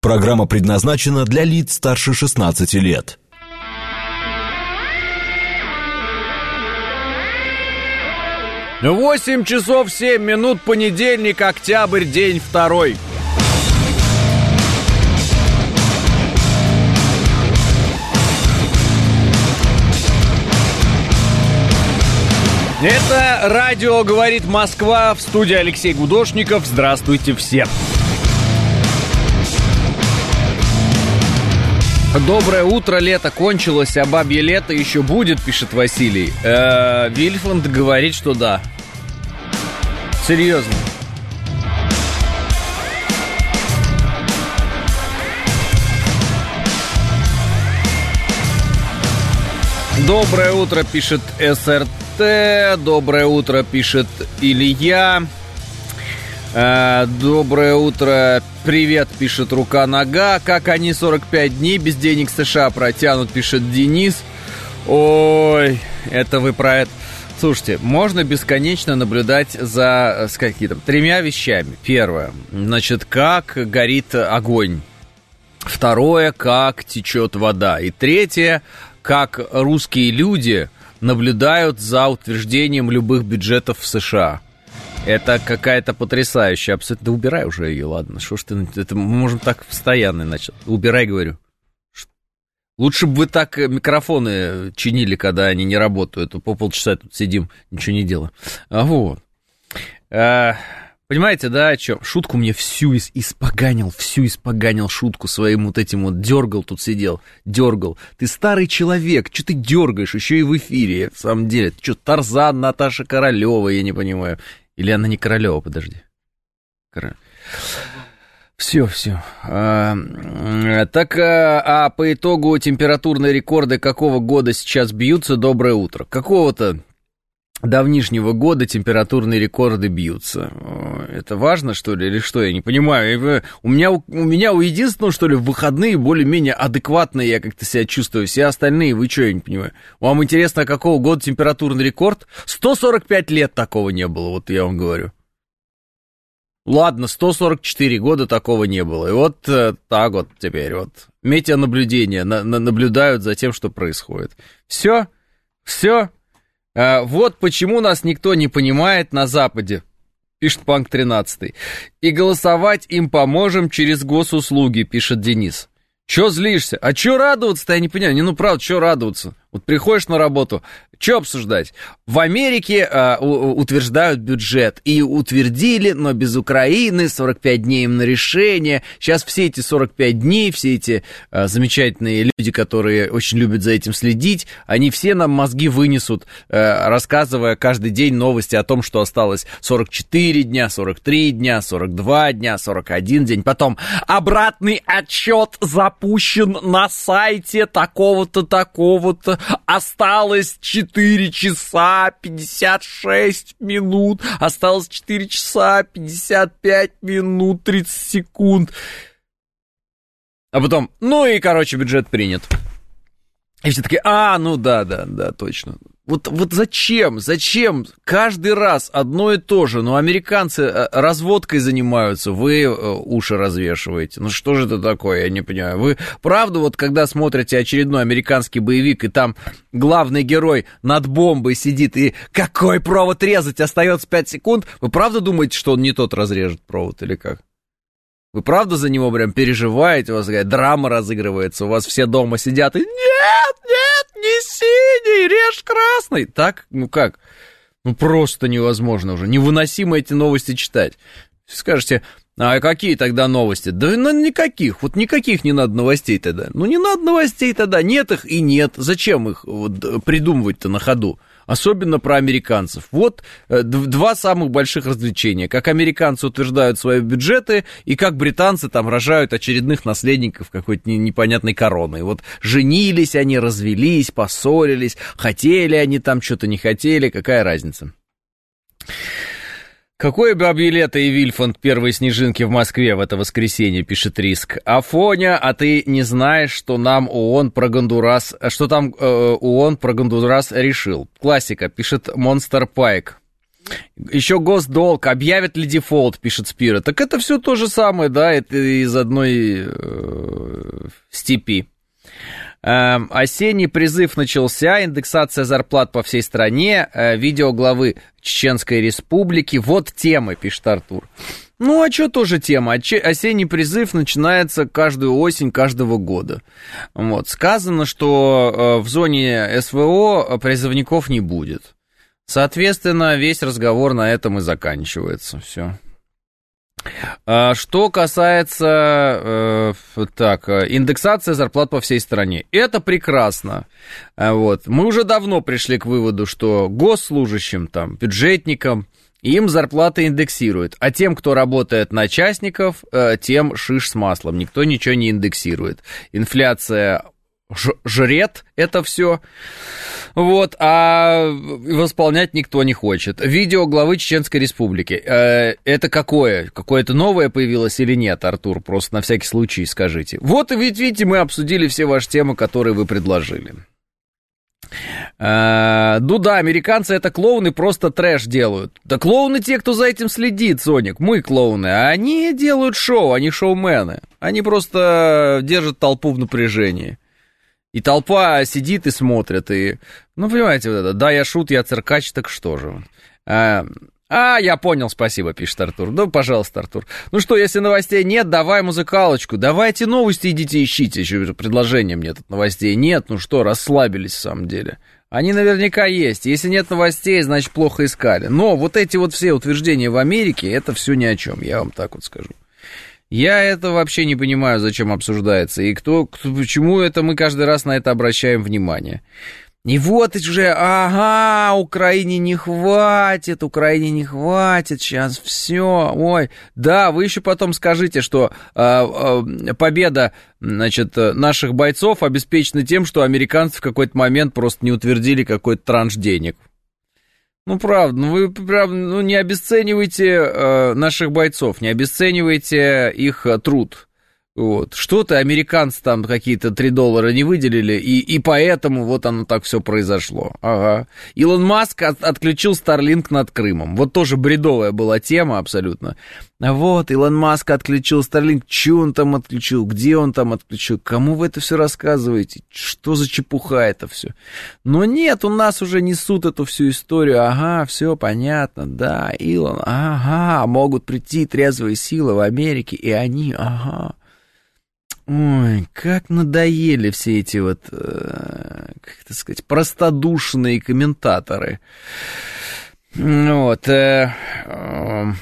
Программа предназначена для лиц старше 16 лет. Восемь часов семь минут, понедельник, октябрь, день второй. Это радио «Говорит Москва» в студии Алексей Гудошников. Здравствуйте всем. Доброе утро, лето кончилось, а бабье лето еще будет, пишет Василий. Э-э, Вильфанд говорит, что да. Серьезно. Доброе утро, пишет СРТ. Доброе утро, пишет Илья. Э, доброе утро, привет, пишет Рука-Нога. Как они 45 дней без денег США протянут, пишет Денис. Ой, это вы про это. Слушайте, можно бесконечно наблюдать за с какими-то тремя вещами. Первое, значит, как горит огонь. Второе, как течет вода. И третье, как русские люди наблюдают за утверждением любых бюджетов в США. Это какая-то потрясающая абсолютно. Да убирай уже ее, ладно. Что ж ты... Это мы можем так постоянно начать. Убирай, говорю. Лучше бы вы так микрофоны чинили, когда они не работают. По полчаса тут сидим, ничего не делаем. А вот. А, понимаете, да, о чем? Шутку мне всю из испоганил, всю испоганил шутку своим вот этим вот. Дергал тут сидел, дергал. Ты старый человек, что ты дергаешь, еще и в эфире, в самом деле. Что, Тарзан, Наташа Королева, я не понимаю. Или она не Королева, подожди. Все, все. А, так, а, а по итогу температурные рекорды какого года сейчас бьются? Доброе утро. Какого-то давнишнего года температурные рекорды бьются. Это важно, что ли, или что? Я не понимаю. У меня, у меня у единственного, что ли, в выходные более-менее адекватные я как-то себя чувствую. Все остальные, вы что, я не понимаю. Вам интересно, какого года температурный рекорд? 145 лет такого не было, вот я вам говорю. Ладно, 144 года такого не было. И вот э, так вот теперь вот метеонаблюдения на, на, наблюдают за тем, что происходит. Все, все. А, вот почему нас никто не понимает на Западе, пишет Панк 13. И голосовать им поможем через госуслуги, пишет Денис. Че злишься? А че радоваться-то, я не понимаю. Не, ну правда, че радоваться? Вот приходишь на работу, что обсуждать? В Америке э, утверждают бюджет. И утвердили, но без Украины, 45 дней им на решение. Сейчас все эти 45 дней, все эти э, замечательные люди, которые очень любят за этим следить, они все нам мозги вынесут, э, рассказывая каждый день новости о том, что осталось 44 дня, 43 дня, 42 дня, 41 день. Потом обратный отчет запущен на сайте такого-то, такого-то осталось 4 часа 56 минут, осталось 4 часа 55 минут 30 секунд. А потом, ну и, короче, бюджет принят. И все таки а, ну да, да, да, точно. Вот, вот зачем, зачем каждый раз одно и то же? Ну, американцы э, разводкой занимаются, вы э, уши развешиваете. Ну, что же это такое, я не понимаю. Вы правда, вот когда смотрите очередной американский боевик, и там главный герой над бомбой сидит, и какой провод резать, остается 5 секунд, вы правда думаете, что он не тот разрежет провод или как? Вы правда за него прям переживаете, у вас такая драма разыгрывается, у вас все дома сидят и нет, нет, не синий, режь красный. Так, ну как? Ну просто невозможно уже, невыносимо эти новости читать. Скажете, а какие тогда новости? Да ну никаких, вот никаких не надо новостей тогда. Ну не надо новостей тогда, нет их и нет. Зачем их вот, придумывать-то на ходу? Особенно про американцев. Вот э, два самых больших развлечения. Как американцы утверждают свои бюджеты, и как британцы там рожают очередных наследников какой-то непонятной короны. Вот женились они, развелись, поссорились, хотели они там, что-то не хотели, какая разница. Какое бабье лето и Вильфанд первой снежинки в Москве в это воскресенье, пишет Риск. Афоня, а ты не знаешь, что нам ООН про Гондурас, что там э, ООН про Гондурас решил? Классика, пишет Монстер Пайк. Еще госдолг, объявят ли дефолт, пишет Спира. Так это все то же самое, да, это из одной э, степи. Э, осенний призыв начался, индексация зарплат по всей стране, э, видео главы Чеченской Республики. Вот темы, пишет Артур. Ну, а что тоже тема? Осенний призыв начинается каждую осень каждого года. Вот. Сказано, что э, в зоне СВО призывников не будет. Соответственно, весь разговор на этом и заканчивается. Все. А, что касается э, так, индексация зарплат по всей стране, это прекрасно. А, вот. Мы уже давно пришли к выводу, что госслужащим, там, бюджетникам, им зарплаты индексируют, а тем, кто работает на частников, э, тем шиш с маслом. Никто ничего не индексирует. Инфляция жрет это все. Вот, а восполнять никто не хочет. Видео главы Чеченской Республики. Э, это какое? Какое-то новое появилось или нет, Артур? Просто на всякий случай скажите. Вот, ведь видите, мы обсудили все ваши темы, которые вы предложили. Ну да, американцы это клоуны, просто трэш делают. Да клоуны те, кто за этим следит, Соник. Мы клоуны, а они делают шоу, они шоумены. Они просто держат толпу в напряжении. И толпа сидит и смотрит, и... Ну, понимаете, вот это, да, я шут, я циркач, так что же. А, а, я понял, спасибо, пишет Артур. Ну, пожалуйста, Артур. Ну что, если новостей нет, давай музыкалочку. Давайте новости идите ищите. Еще предложения мне тут новостей нет. Ну что, расслабились в самом деле. Они наверняка есть. Если нет новостей, значит плохо искали. Но вот эти вот все утверждения в Америке, это все ни о чем, я вам так вот скажу. Я это вообще не понимаю, зачем обсуждается, и кто, кто, почему это мы каждый раз на это обращаем внимание. И вот уже, ага, Украине не хватит, Украине не хватит, сейчас все, ой, да, вы еще потом скажите, что э, э, победа, значит, наших бойцов обеспечена тем, что американцы в какой-то момент просто не утвердили какой-то транш денег. Ну, правда, ну вы правда, ну, не обесценивайте э, наших бойцов, не обесценивайте их э, труд. Вот. Что-то американцы там какие-то 3 доллара не выделили, и, и поэтому вот оно так все произошло. Ага. Илон Маск от, отключил Starlink над Крымом. Вот тоже бредовая была тема абсолютно. Вот, Илон Маск отключил Starlink. Че он там отключил? Где он там отключил? Кому вы это все рассказываете? Что за чепуха это все? Но нет, у нас уже несут эту всю историю. Ага, все понятно, да, Илон, ага, могут прийти трезвые силы в Америке, и они, ага. Ой, как надоели все эти вот, э, как это сказать, простодушные комментаторы. Вот. Э, э,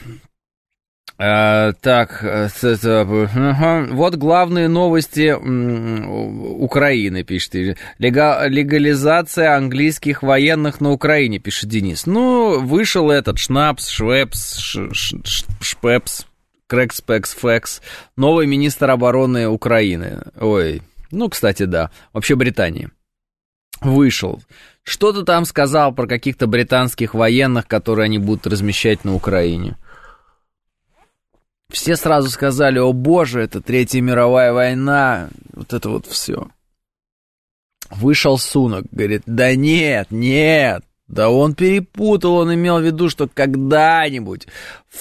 э, так, э, uh вот главные новости Украины, пишет. Лега, легализация английских военных на Украине, пишет Денис. Ну, вышел этот Шнапс, Швепс, ш, ш, Шпепс, Крэкспекс Фэкс, новый министр обороны Украины. Ой, ну, кстати, да, вообще Британии. Вышел. Что-то там сказал про каких-то британских военных, которые они будут размещать на Украине. Все сразу сказали, о боже, это Третья мировая война, вот это вот все. Вышел Сунок, говорит, да нет, нет, да он перепутал, он имел в виду, что когда-нибудь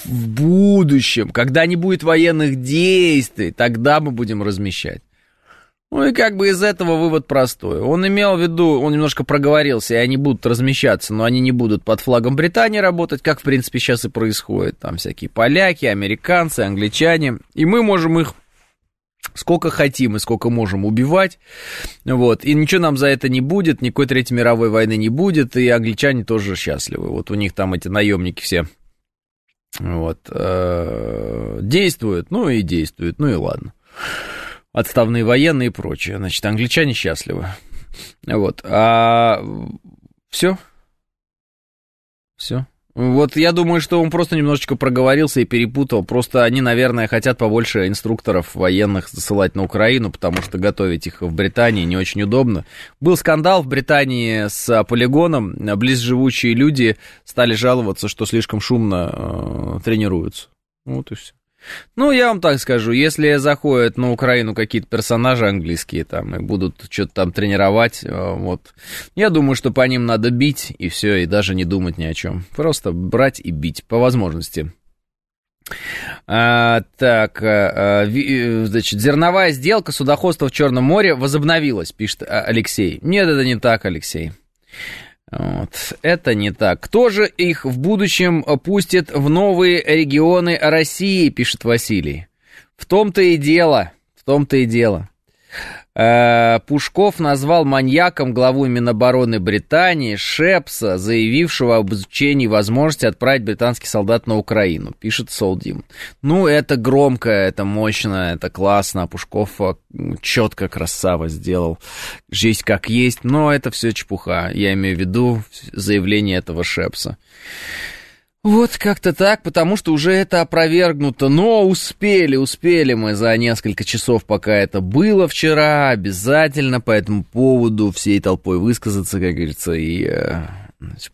в будущем, когда не будет военных действий, тогда мы будем размещать. Ну и как бы из этого вывод простой. Он имел в виду, он немножко проговорился, и они будут размещаться, но они не будут под флагом Британии работать, как в принципе сейчас и происходит. Там всякие поляки, американцы, англичане. И мы можем их сколько хотим и сколько можем убивать, вот, и ничего нам за это не будет, никакой Третьей мировой войны не будет, и англичане тоже счастливы, вот у них там эти наемники все, вот, э, действуют, ну и действуют, ну и ладно, отставные военные и прочее, значит, англичане счастливы, вот, а все, все. Вот я думаю, что он просто немножечко проговорился и перепутал. Просто они, наверное, хотят побольше инструкторов военных засылать на Украину, потому что готовить их в Британии не очень удобно. Был скандал в Британии с полигоном. Близживущие люди стали жаловаться, что слишком шумно э, тренируются. Вот и все. Ну, я вам так скажу, если заходят на Украину какие-то персонажи английские там и будут что-то там тренировать, э, вот, я думаю, что по ним надо бить и все, и даже не думать ни о чем. Просто брать и бить по возможности. А, так, а, значит, зерновая сделка судоходства в Черном море возобновилась, пишет Алексей. Нет, это не так, Алексей. Вот. Это не так. Кто же их в будущем пустит в новые регионы России, пишет Василий. В том-то и дело, в том-то и дело. Э, Пушков назвал маньяком главу Минобороны Британии Шепса, заявившего об изучении возможности отправить британский солдат на Украину, пишет Солдим. Ну, это громко, это мощно, это классно, а Пушков э, четко красава сделал. Жизнь как есть, но это все чепуха. Я имею в виду заявление этого Шепса. Вот как-то так, потому что уже это опровергнуто, но успели, успели мы за несколько часов, пока это было вчера, обязательно по этому поводу всей толпой высказаться, как говорится, и э,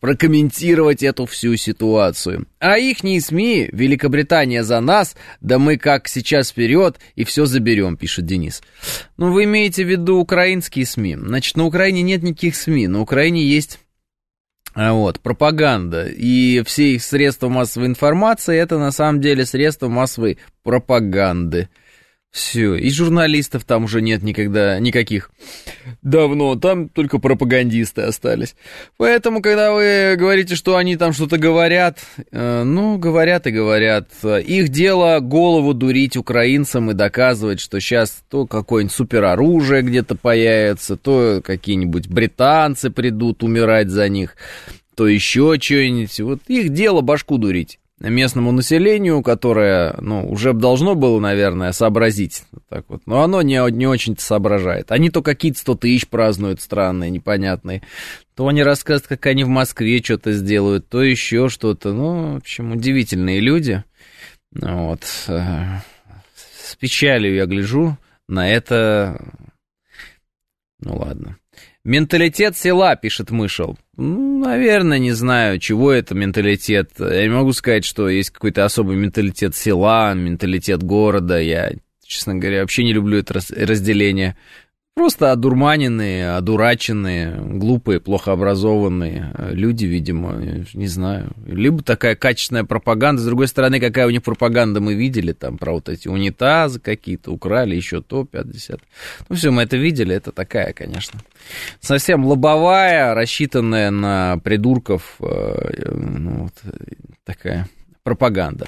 прокомментировать эту всю ситуацию. А ихние СМИ, Великобритания за нас, да мы как сейчас вперед и все заберем, пишет Денис. Ну, вы имеете в виду украинские СМИ. Значит, на Украине нет никаких СМИ, на Украине есть вот, пропаганда. И все их средства массовой информации это на самом деле средства массовой пропаганды. Все, и журналистов там уже нет никогда, никаких. Давно, там только пропагандисты остались. Поэтому, когда вы говорите, что они там что-то говорят, э, ну, говорят и говорят. Их дело голову дурить украинцам и доказывать, что сейчас то какое-нибудь супероружие где-то появится, то какие-нибудь британцы придут умирать за них, то еще что-нибудь. Вот их дело башку дурить местному населению, которое, ну, уже должно было, наверное, сообразить. Так вот. Но оно не, не очень-то соображает. Они то какие-то 100 тысяч празднуют странные, непонятные, то они рассказывают, как они в Москве что-то сделают, то еще что-то. Ну, в общем, удивительные люди. Вот. С печалью я гляжу на это. Ну, ладно. Менталитет села, пишет Мышел. Ну, наверное, не знаю, чего это менталитет. Я не могу сказать, что есть какой-то особый менталитет села, менталитет города. Я, честно говоря, вообще не люблю это разделение. Просто одурманенные, одураченные, глупые, плохо образованные люди, видимо, не знаю. Либо такая качественная пропаганда, с другой стороны, какая у них пропаганда мы видели, там, про вот эти унитазы какие-то, украли, еще то, 50. Ну, все, мы это видели, это такая, конечно. Совсем лобовая, рассчитанная на придурков, э, ну, вот, такая пропаганда.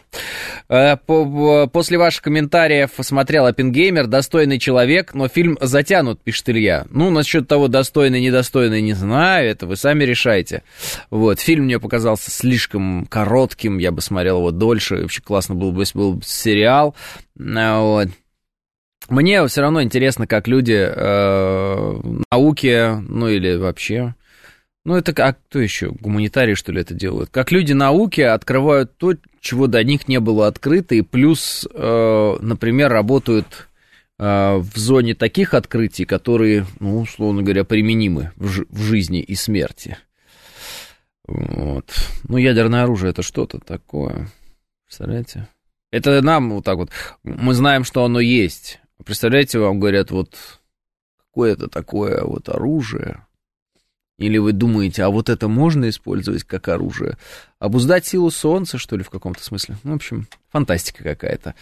Э, после ваших комментариев смотрел Оппенгеймер, достойный человек, но фильм затянут, пишет Илья. Ну, насчет того, достойный, недостойный, не знаю, это вы сами решаете. Вот, фильм мне показался слишком коротким, я бы смотрел его дольше, вообще классно было бы, если был сериал. Э, вот. Мне все равно интересно, как люди э, науки, ну или вообще ну, это как, кто еще? Гуманитарии, что ли, это делают? Как люди науки открывают то, чего до них не было открыто, и плюс, э, например, работают э, в зоне таких открытий, которые, ну, условно говоря, применимы в, ж- в жизни и смерти. Вот. Ну, ядерное оружие это что-то такое. Представляете? Это нам вот так вот. Мы знаем, что оно есть. Представляете, вам говорят, вот какое это такое вот оружие, или вы думаете, а вот это можно использовать как оружие? Обуздать силу солнца, что ли, в каком-то смысле? Ну, в общем, фантастика какая-то.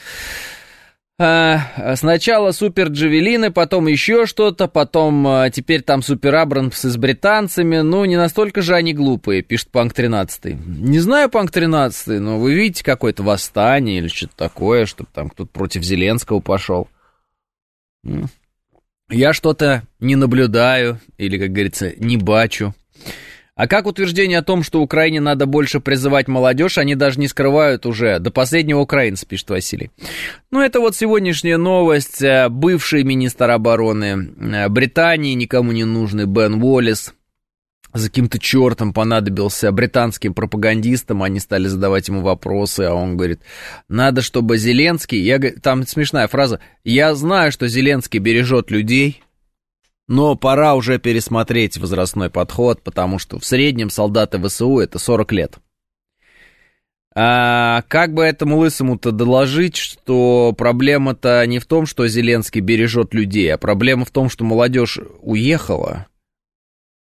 А, сначала супер джавелины, потом еще что-то, потом а, теперь там супер Абрамсы с британцами. Ну, не настолько же они глупые, пишет Панк 13. Не знаю, Панк 13, но вы видите какое-то восстание или что-то такое, чтобы там кто-то против Зеленского пошел. Я что-то не наблюдаю, или, как говорится, не бачу. А как утверждение о том, что Украине надо больше призывать молодежь, они даже не скрывают уже. До последнего украинца, пишет Василий. Ну, это вот сегодняшняя новость. Бывший министр обороны э, Британии, никому не нужный Бен Уоллес, за каким-то чертом понадобился британским пропагандистам, они стали задавать ему вопросы, а он говорит, надо, чтобы Зеленский, я, там смешная фраза, я знаю, что Зеленский бережет людей, но пора уже пересмотреть возрастной подход, потому что в среднем солдаты ВСУ это 40 лет. А, как бы этому лысому-то доложить, что проблема-то не в том, что Зеленский бережет людей, а проблема в том, что молодежь уехала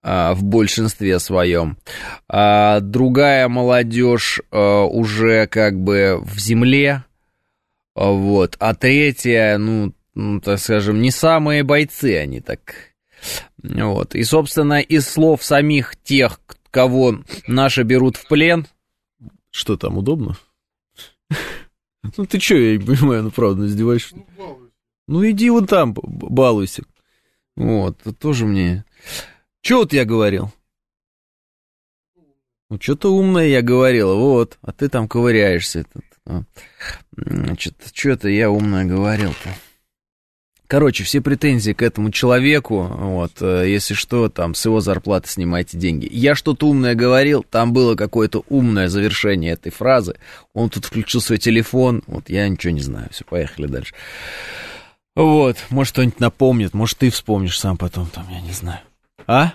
в большинстве своем. А другая молодежь а, уже как бы в земле, а, вот. А третья, ну, ну, так скажем, не самые бойцы они так. Вот. И, собственно, из слов самих тех, кого наши берут в плен, что там, удобно? Ну ты что, я не понимаю, ну правда, издеваешься? Ну иди вон там, балуйся. Вот, тоже мне... Че вот я говорил? Ну, что-то умное я говорил, вот, а ты там ковыряешься. А. Значит, что это я умное говорил-то? Короче, все претензии к этому человеку, вот, э, если что, там, с его зарплаты снимайте деньги. Я что-то умное говорил, там было какое-то умное завершение этой фразы, он тут включил свой телефон, вот, я ничего не знаю, все, поехали дальше. Вот, может, кто-нибудь напомнит, может, ты вспомнишь сам потом, там, я не знаю. А?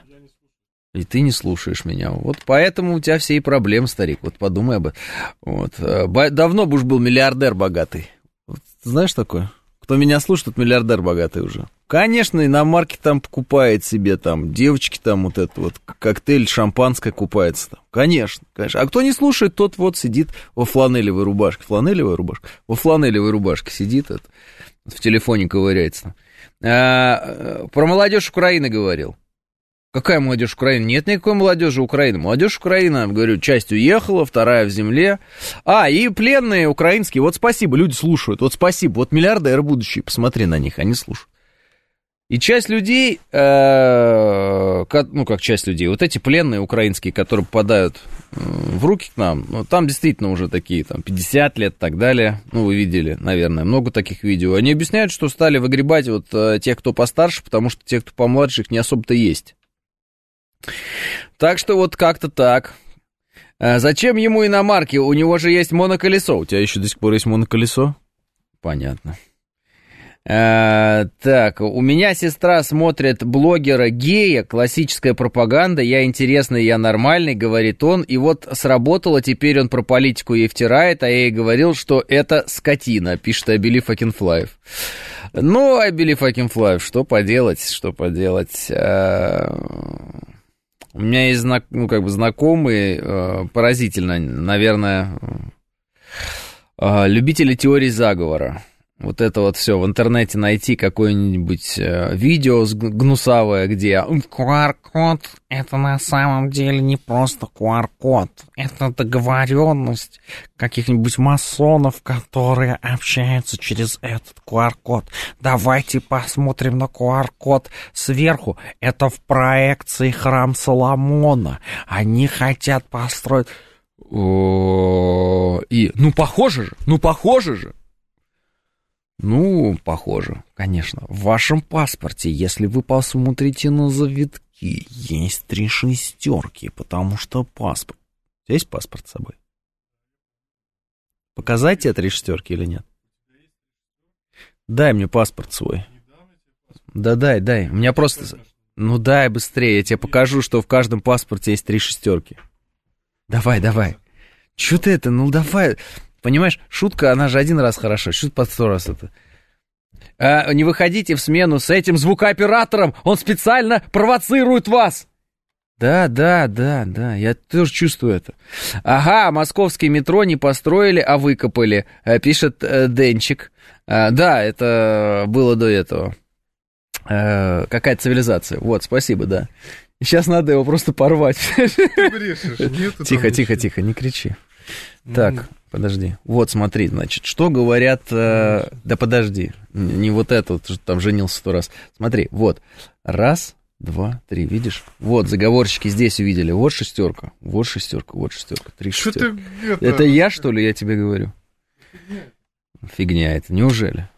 И ты не слушаешь меня. Вот поэтому у тебя все и проблемы, старик. Вот подумай об этом. Вот. Э, давно бы уж был миллиардер богатый. Вот, знаешь такое? Кто меня слушает, тот миллиардер богатый уже. Конечно, и на марке там покупает себе, там, девочки там вот это вот, коктейль, шампанское купается там. Конечно, конечно. А кто не слушает, тот вот сидит во фланелевой рубашке. Фланелевая рубашка? Во фланелевой рубашке сидит, это, в телефоне ковыряется. А, э, про молодежь Украины говорил. Какая молодежь Украины? Нет никакой молодежи Украины. Молодежь Украины, говорю, часть уехала, вторая в земле. А, и пленные украинские. Вот спасибо, люди слушают. Вот спасибо. Вот миллиардеры будущие, посмотри на них, они слушают. И часть людей, э, ну как часть людей, вот эти пленные украинские, которые попадают э, в руки к нам, ну, там действительно уже такие, там 50 лет и так далее, ну вы видели, наверное, много таких видео, они объясняют, что стали выгребать вот э, тех, кто постарше, потому что те, кто помладше, их не особо-то есть. Так что вот как-то так. А зачем ему иномарки? У него же есть моноколесо. У тебя еще до сих пор есть моноколесо? Понятно. А, так, у меня сестра смотрит блогера гея, классическая пропаганда, я интересный, я нормальный, говорит он, и вот сработало, теперь он про политику ей втирает, а я ей говорил, что это скотина, пишет can fly. Ну, can fly, что поделать, что поделать. А... У меня есть знак, ну, как бы знакомые, э, поразительно, наверное, э, любители теории заговора вот это вот все в интернете найти какое-нибудь э, видео гнусавое, где QR-код это на самом деле не просто QR-код, это договоренность каких-нибудь масонов, которые общаются через этот QR-код. Давайте посмотрим на QR-код сверху. Это в проекции храм Соломона. Они хотят построить... И, ну, похоже же, ну, похоже же. Ну, похоже, конечно. В вашем паспорте, если вы посмотрите на завитки, есть три шестерки, потому что паспорт... Есть паспорт с собой? Показать тебе три шестерки или нет? Дай мне паспорт свой. Да дай, дай. У меня просто... Ну дай быстрее, я тебе покажу, что в каждом паспорте есть три шестерки. Давай, давай. Че ты это? Ну давай. Понимаешь, шутка, она же один раз хорошо, шут под сто раз это. А, не выходите в смену с этим звукооператором, он специально провоцирует вас. Да, да, да, да, я тоже чувствую это. Ага, московский метро не построили, а выкопали, э, пишет э, Денчик. А, да, это было до этого. А, какая цивилизация. Вот, спасибо, да. Сейчас надо его просто порвать. Тихо, тихо, тихо, не кричи. Так, Подожди. Вот, смотри, значит, что говорят... Э, да подожди, не вот это, вот, там женился сто раз. Смотри, вот. Раз, два, три, видишь? Вот, заговорщики здесь увидели. Вот шестерка, вот шестерка, вот шестерка, три шестерка. Это... это я, что ли, я тебе говорю? Фигня. Фигня это, неужели?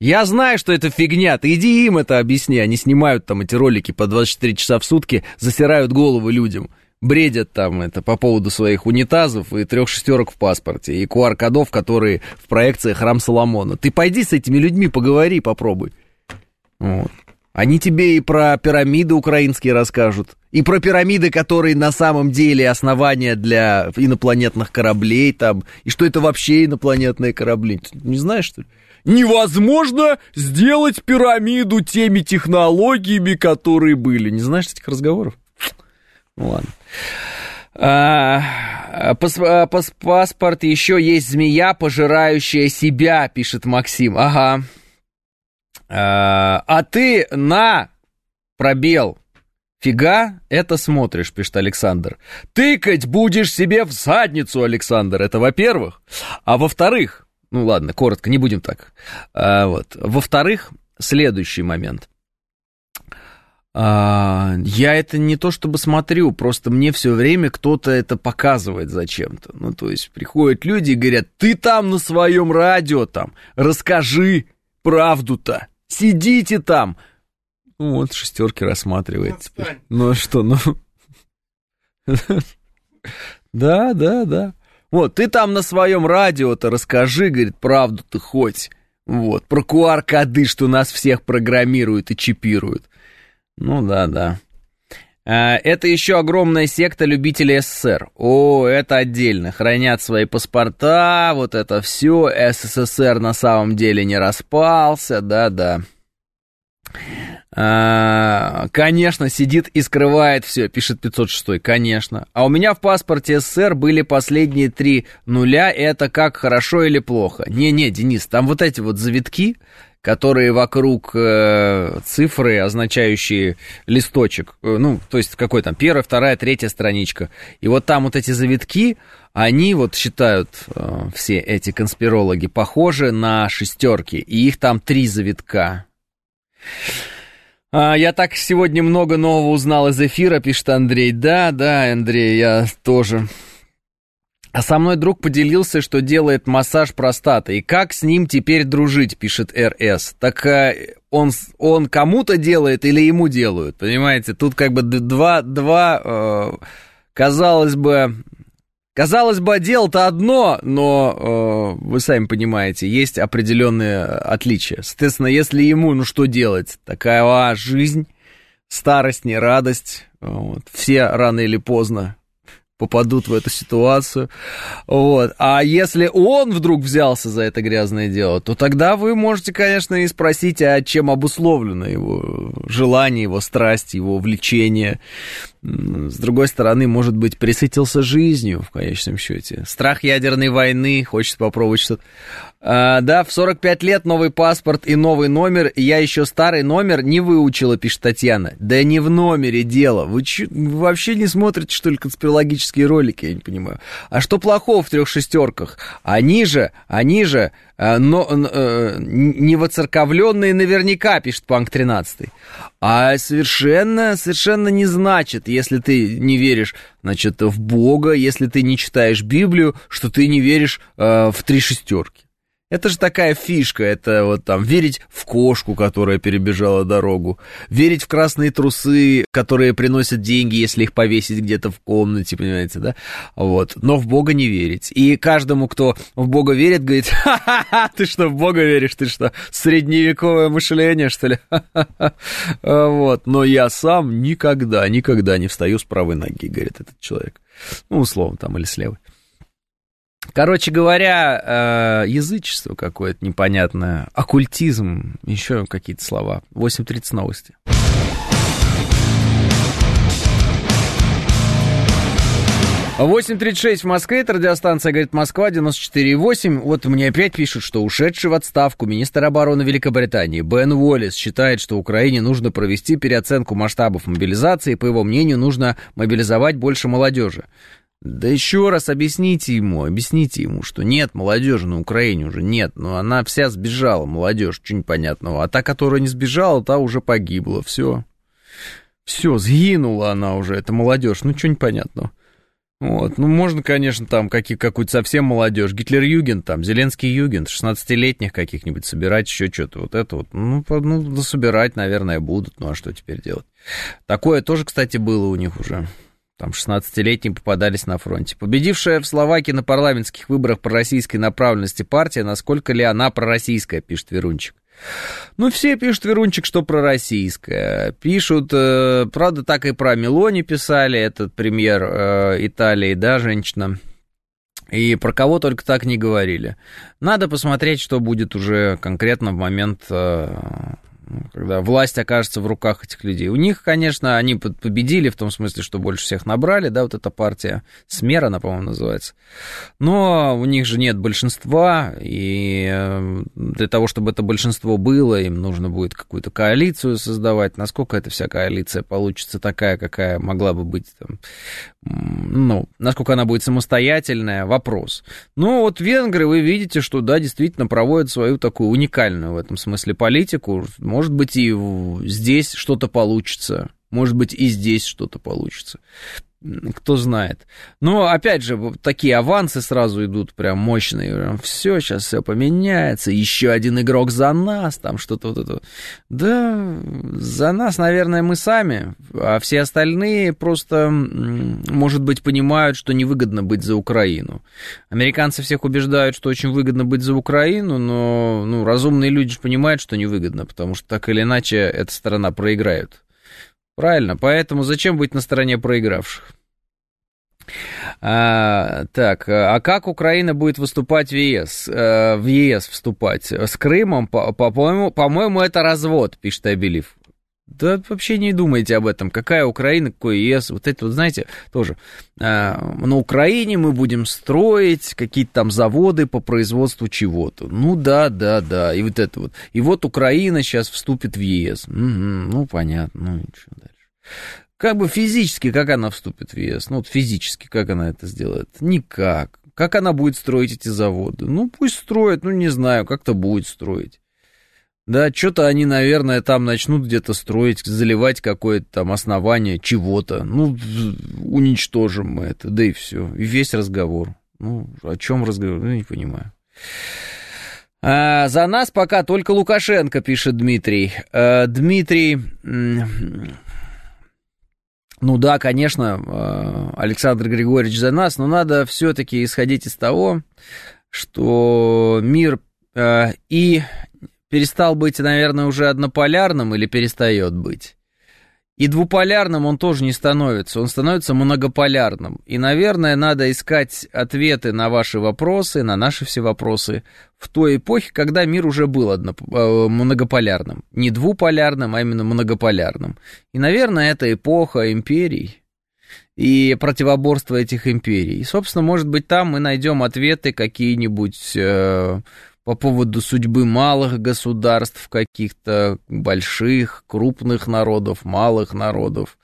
Я знаю, что это фигня, ты иди им это объясни. Они снимают там эти ролики по 24 часа в сутки, засирают головы людям бредят там это по поводу своих унитазов и трех шестерок в паспорте, и QR-кодов, которые в проекции Храм Соломона. Ты пойди с этими людьми поговори, попробуй. Вот. Они тебе и про пирамиды украинские расскажут, и про пирамиды, которые на самом деле основания для инопланетных кораблей там, и что это вообще инопланетные корабли. Ты не знаешь, что ли? Невозможно сделать пирамиду теми технологиями, которые были. Не знаешь этих разговоров? Ну ладно. А, а, пас, паспорт еще есть змея, пожирающая себя, пишет Максим. Ага. А, а ты на пробел фига это смотришь, пишет Александр. Тыкать будешь себе в задницу, Александр, это во-первых. А во-вторых, ну ладно, коротко, не будем так. А, вот. Во-вторых, следующий момент. А, я это не то чтобы смотрю, просто мне все время кто-то это показывает зачем-то. Ну, то есть приходят люди и говорят, ты там на своем радио там, расскажи правду-то. Сидите там. Ну, вот шестерки рассматривает теперь. Ну а что, ну... Да, да, да. Вот, ты там на своем радио-то расскажи, говорит, правду ты хоть. Вот, про QR-коды, что нас всех программируют и чипируют. Ну да, да. А, это еще огромная секта любителей СССР. О, это отдельно. Хранят свои паспорта, вот это все. СССР на самом деле не распался, да-да. А, конечно, сидит и скрывает все, пишет 506, конечно. А у меня в паспорте СССР были последние три нуля, это как хорошо или плохо. Не-не, Денис, там вот эти вот завитки, которые вокруг э, цифры, означающие листочек, э, ну, то есть какой там, первая, вторая, третья страничка. И вот там вот эти завитки, они вот считают э, все эти конспирологи похожи на шестерки, и их там три завитка. А, я так сегодня много нового узнал из эфира, пишет Андрей. Да, да, Андрей, я тоже. А со мной друг поделился, что делает массаж простаты. И как с ним теперь дружить, пишет РС. Так э, он, он кому-то делает или ему делают, понимаете? Тут как бы два, два э, казалось бы, Казалось бы, дело-то одно, но э, вы сами понимаете, есть определенные отличия. Соответственно, если ему, ну что делать? Такая а, жизнь, старость, не радость. Вот. Все рано или поздно попадут в эту ситуацию. Вот. А если он вдруг взялся за это грязное дело, то тогда вы можете, конечно, и спросить, а чем обусловлено его желание, его страсть, его влечение. С другой стороны, может быть, присытился жизнью в конечном счете. Страх ядерной войны, хочет попробовать что-то. А, да, в 45 лет новый паспорт и новый номер. Я еще старый номер не выучила, пишет Татьяна. Да не в номере дело. Вы, че, вы вообще не смотрите, что ли, конспирологические ролики, я не понимаю. А что плохого в трех шестерках? Они же, они же, э, но, э, не воцерковленные наверняка, пишет Панк 13. А совершенно, совершенно не значит, если ты не веришь, значит, в Бога, если ты не читаешь Библию, что ты не веришь э, в три шестерки. Это же такая фишка, это вот там верить в кошку, которая перебежала дорогу, верить в красные трусы, которые приносят деньги, если их повесить где-то в комнате, понимаете, да? Вот, но в Бога не верить. И каждому, кто в Бога верит, говорит, ха-ха-ха, ты что, в Бога веришь, ты что, средневековое мышление, что ли? Вот, но я сам никогда, никогда не встаю с правой ноги, говорит этот человек. Ну, условно, там, или с левой. Короче говоря, э, язычество какое-то непонятное, оккультизм, еще какие-то слова. 8.30 новости. Восемь тридцать шесть в Москве, это радиостанция «Говорит Москва», 94,8. Вот мне опять пишут, что ушедший в отставку министр обороны Великобритании Бен Уоллес считает, что Украине нужно провести переоценку масштабов мобилизации, по его мнению, нужно мобилизовать больше молодежи. Да еще раз объясните ему, объясните ему, что нет молодежи на Украине уже нет, но она вся сбежала, молодежь, что непонятного. А та, которая не сбежала, та уже погибла, все. Все, сгинула она уже, эта молодежь, ну что непонятного. Вот, ну можно, конечно, там какие, какую-то совсем молодежь, Гитлер-Юген, там, Зеленский Юген, 16-летних каких-нибудь собирать, еще что-то, вот это вот, ну, ну, собирать, наверное, будут, ну а что теперь делать? Такое тоже, кстати, было у них уже. Там 16-летние попадались на фронте. Победившая в Словакии на парламентских выборах пророссийской направленности партия, насколько ли она пророссийская, пишет Верунчик. Ну, все пишут, Верунчик, что пророссийское. Пишут, э, правда, так и про Мелони писали, этот премьер э, Италии, да, женщина. И про кого только так не говорили. Надо посмотреть, что будет уже конкретно в момент э, когда власть окажется в руках этих людей. У них, конечно, они победили в том смысле, что больше всех набрали, да, вот эта партия, Смера, она, по-моему, называется. Но у них же нет большинства, и э, для того, чтобы это большинство было, им нужно будет какую-то коалицию создавать. Насколько эта вся коалиция получится такая, какая могла бы быть там, ну, насколько она будет самостоятельная, вопрос. Ну, вот венгры, вы видите, что, да, действительно проводят свою такую уникальную в этом смысле политику, может быть, и здесь что-то получится. Может быть, и здесь что-то получится кто знает. Но, опять же, такие авансы сразу идут прям мощные. Все, сейчас все поменяется. Еще один игрок за нас, там что-то вот это. Да, за нас, наверное, мы сами. А все остальные просто, может быть, понимают, что невыгодно быть за Украину. Американцы всех убеждают, что очень выгодно быть за Украину, но ну, разумные люди же понимают, что невыгодно, потому что так или иначе эта сторона проиграет. Правильно, поэтому зачем быть на стороне проигравших? А, так, а как Украина будет выступать в ЕС? Э, в ЕС вступать? С Крымом? По-моему, по по это развод, пишет Абелив. Да вообще не думайте об этом. Какая Украина, какой ЕС. Вот это вот, знаете, тоже. А, на Украине мы будем строить какие-то там заводы по производству чего-то. Ну да, да, да. И вот это вот. И вот Украина сейчас вступит в ЕС. Угу, ну, понятно. Ну, ничего дальше. Как бы физически, как она вступит в ЕС? Ну, вот физически, как она это сделает? Никак. Как она будет строить эти заводы? Ну, пусть строит, ну, не знаю, как-то будет строить. Да, что-то они, наверное, там начнут где-то строить, заливать какое-то там основание чего-то. Ну, уничтожим мы это, да и все. И весь разговор. Ну, о чем разговор? Ну, не понимаю. А, за нас пока только Лукашенко, пишет Дмитрий. А, Дмитрий... Ну да, конечно, э, Александр Григорьевич за нас, но надо все-таки исходить из того, что мир э, и перестал быть, наверное, уже однополярным или перестает быть. И двуполярным он тоже не становится, он становится многополярным. И, наверное, надо искать ответы на ваши вопросы, на наши все вопросы в той эпохе, когда мир уже был одноп... Э, многополярным. Не двуполярным, а именно многополярным. И, наверное, это эпоха империй и противоборство этих империй. И, собственно, может быть, там мы найдем ответы какие-нибудь э, по поводу судьбы малых государств, каких-то больших, крупных народов, малых народов.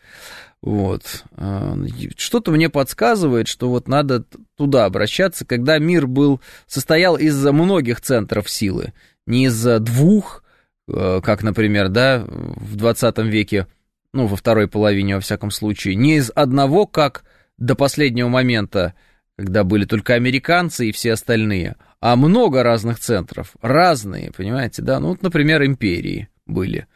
Вот. А, что-то мне подсказывает, что вот надо туда обращаться, когда мир был, состоял из многих центров силы, не из двух, э, как, например, да, в 20 веке, ну, во второй половине, во всяком случае, не из одного, как до последнего момента, когда были только американцы и все остальные, а много разных центров, разные, понимаете, да, ну вот, например, империи были,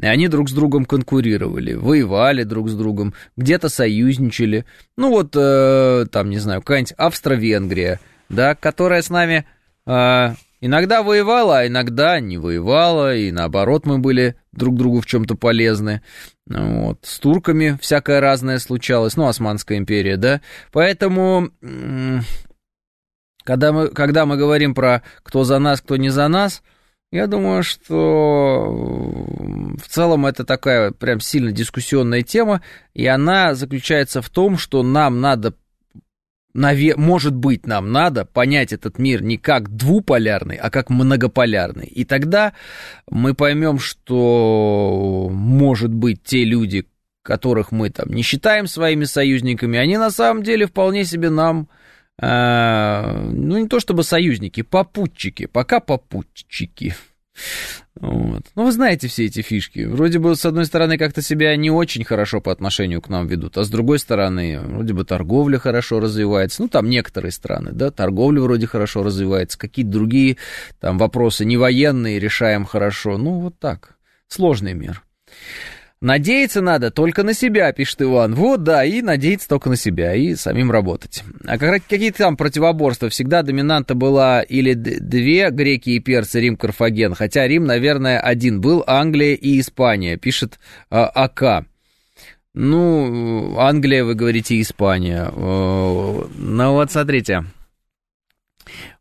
и они друг с другом конкурировали, воевали друг с другом, где-то союзничали, ну вот, э, там, не знаю, какая-нибудь Австро-Венгрия, да, которая с нами э, иногда воевала, а иногда не воевала, и наоборот мы были друг другу в чем-то полезны, вот, с турками всякое разное случалось, ну, Османская империя, да, поэтому... Когда мы, когда мы говорим про кто за нас, кто не за нас, я думаю, что в целом это такая прям сильно дискуссионная тема, и она заключается в том, что нам надо, может быть, нам надо понять этот мир не как двуполярный, а как многополярный. И тогда мы поймем, что, может быть, те люди, которых мы там не считаем своими союзниками, они на самом деле вполне себе нам а, ну, не то чтобы союзники, попутчики, пока попутчики. Вот. Ну, вы знаете все эти фишки. Вроде бы, с одной стороны, как-то себя не очень хорошо по отношению к нам ведут, а с другой стороны, вроде бы торговля хорошо развивается. Ну, там некоторые страны, да, торговля вроде хорошо развивается, какие-то другие там вопросы не военные решаем хорошо. Ну, вот так. Сложный мир. Надеяться надо только на себя, пишет Иван. Вот, да, и надеяться только на себя, и самим работать. А какие-то там противоборства? Всегда доминанта была или две, греки и перцы, Рим, Карфаген. Хотя Рим, наверное, один был, Англия и Испания, пишет а, АК. Ну, Англия, вы говорите, Испания. Э, ну вот, смотрите.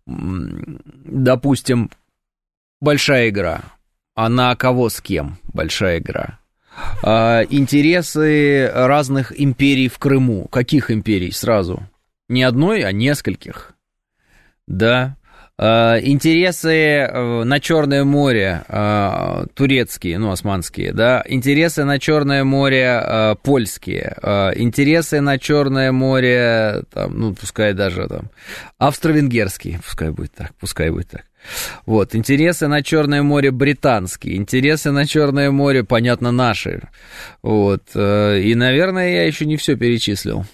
Допустим, большая игра. А на кого с кем большая игра? А, интересы разных империй в Крыму. Каких империй сразу? Не одной, а нескольких. Да. А, интересы э, на Черное море а, турецкие, ну, османские, да. Интересы на Черное море польские. Интересы на Черное море, там, ну, пускай даже там, австро-венгерские, пускай будет так, пускай будет так. Вот, интересы на Черное море британские, интересы на Черное море, понятно, наши. Вот, э, и, наверное, я еще не все перечислил.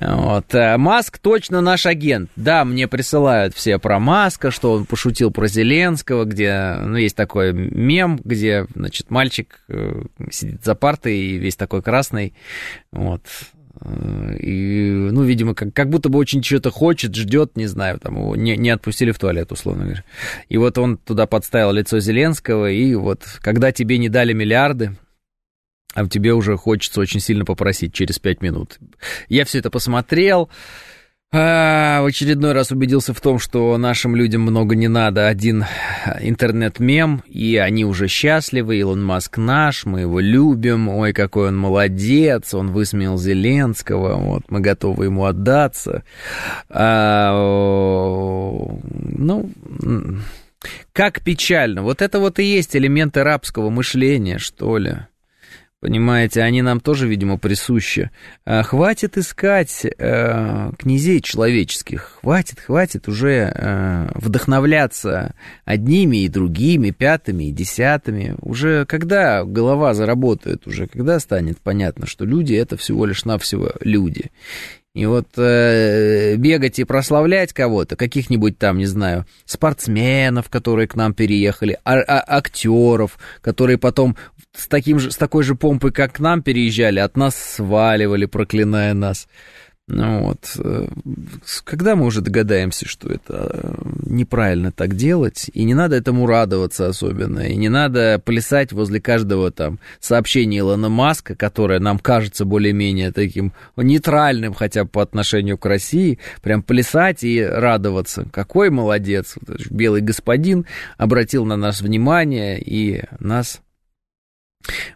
Вот. Э, Маск точно наш агент. Да, мне присылают все про Маска, что он пошутил про Зеленского, где, ну, есть такой мем, где, значит, мальчик э, сидит за партой и весь такой красный, вот, и, ну, видимо, как, как будто бы очень что-то хочет, ждет, не знаю, там его не, не отпустили в туалет, условно говоря. И вот он туда подставил лицо Зеленского, и вот когда тебе не дали миллиарды, а тебе уже хочется очень сильно попросить через пять минут. Я все это посмотрел, а, в очередной раз убедился в том, что нашим людям много не надо. Один интернет-мем, и они уже счастливы. Илон Маск наш, мы его любим. Ой, какой он молодец, он высмеял Зеленского. Вот, мы готовы ему отдаться. А, ну, как печально. Вот это вот и есть элементы рабского мышления, что ли. Понимаете, они нам тоже, видимо, присущи. А, хватит искать э, князей человеческих. Хватит, хватит уже э, вдохновляться одними и другими, пятыми и десятыми. Уже когда голова заработает, уже когда станет понятно, что люди это всего лишь навсего люди. И вот э, бегать и прославлять кого-то, каких-нибудь там, не знаю, спортсменов, которые к нам переехали, а, а, актеров, которые потом с, таким же, с такой же помпой, как к нам переезжали, от нас сваливали, проклиная нас. Ну вот, э, когда мы уже догадаемся, что это э, неправильно так делать, и не надо этому радоваться особенно, и не надо плясать возле каждого там сообщения Илона Маска, которое нам кажется более-менее таким нейтральным хотя бы по отношению к России, прям плясать и радоваться. Какой молодец, белый господин обратил на нас внимание и нас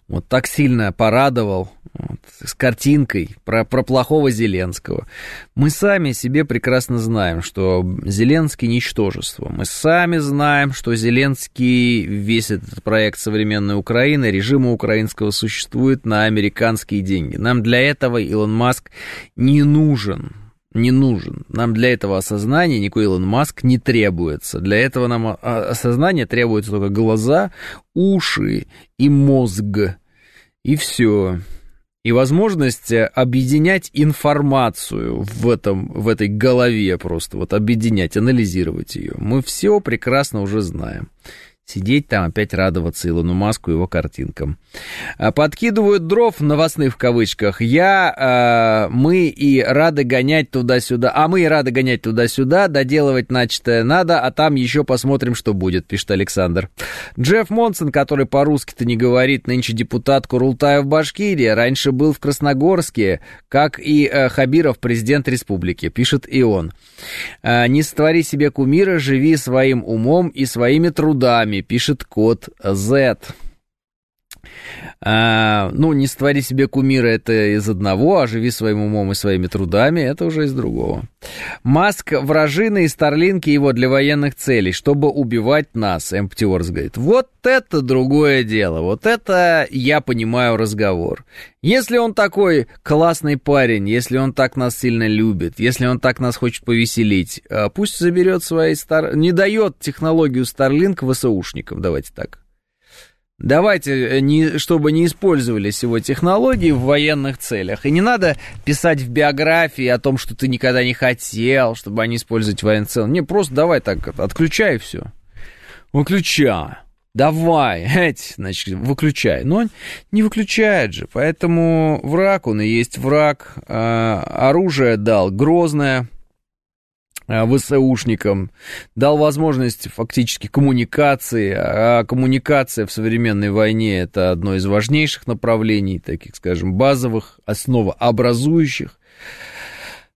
вот так сильно порадовал вот, с картинкой про, про плохого Зеленского. Мы сами себе прекрасно знаем, что Зеленский ничтожество. Мы сами знаем, что Зеленский, весь этот проект современной Украины, режима украинского существует на американские деньги. Нам для этого Илон Маск не нужен не нужен. Нам для этого осознания никакой Илон Маск не требуется. Для этого нам осознания требуются только глаза, уши и мозг. И все. И возможность объединять информацию в, этом, в этой голове просто, вот объединять, анализировать ее. Мы все прекрасно уже знаем сидеть там, опять радоваться Илону Маску и его картинкам. А, подкидывают дров, новостных в кавычках. Я, э, мы и рады гонять туда-сюда. А мы и рады гонять туда-сюда, доделывать начатое надо, а там еще посмотрим, что будет, пишет Александр. Джефф Монсон, который по-русски-то не говорит, нынче депутат Курултая в Башкирии, раньше был в Красногорске, как и э, Хабиров, президент республики, пишет и он. Э, не створи себе кумира, живи своим умом и своими трудами, пишет код Z. А, ну, не створи себе кумира, это из одного, а живи своим умом и своими трудами, это уже из другого. Маск вражины и старлинки его для военных целей, чтобы убивать нас, Эмптиорс говорит. Вот это другое дело, вот это я понимаю разговор. Если он такой классный парень, если он так нас сильно любит, если он так нас хочет повеселить, а пусть заберет свои стар... Не дает технологию Starlink ВСУшникам, давайте так. Давайте, э, не, чтобы не использовались его технологии в военных целях. И не надо писать в биографии о том, что ты никогда не хотел, чтобы они использовать военных целях. Не, просто давай так, отключай все. Выключай. давай, эть, значит, выключай. Но не выключает же, поэтому враг, он и есть враг. А, оружие дал грозное, ВСУшникам, дал возможность фактически коммуникации, а коммуникация в современной войне это одно из важнейших направлений, таких, скажем, базовых, основообразующих.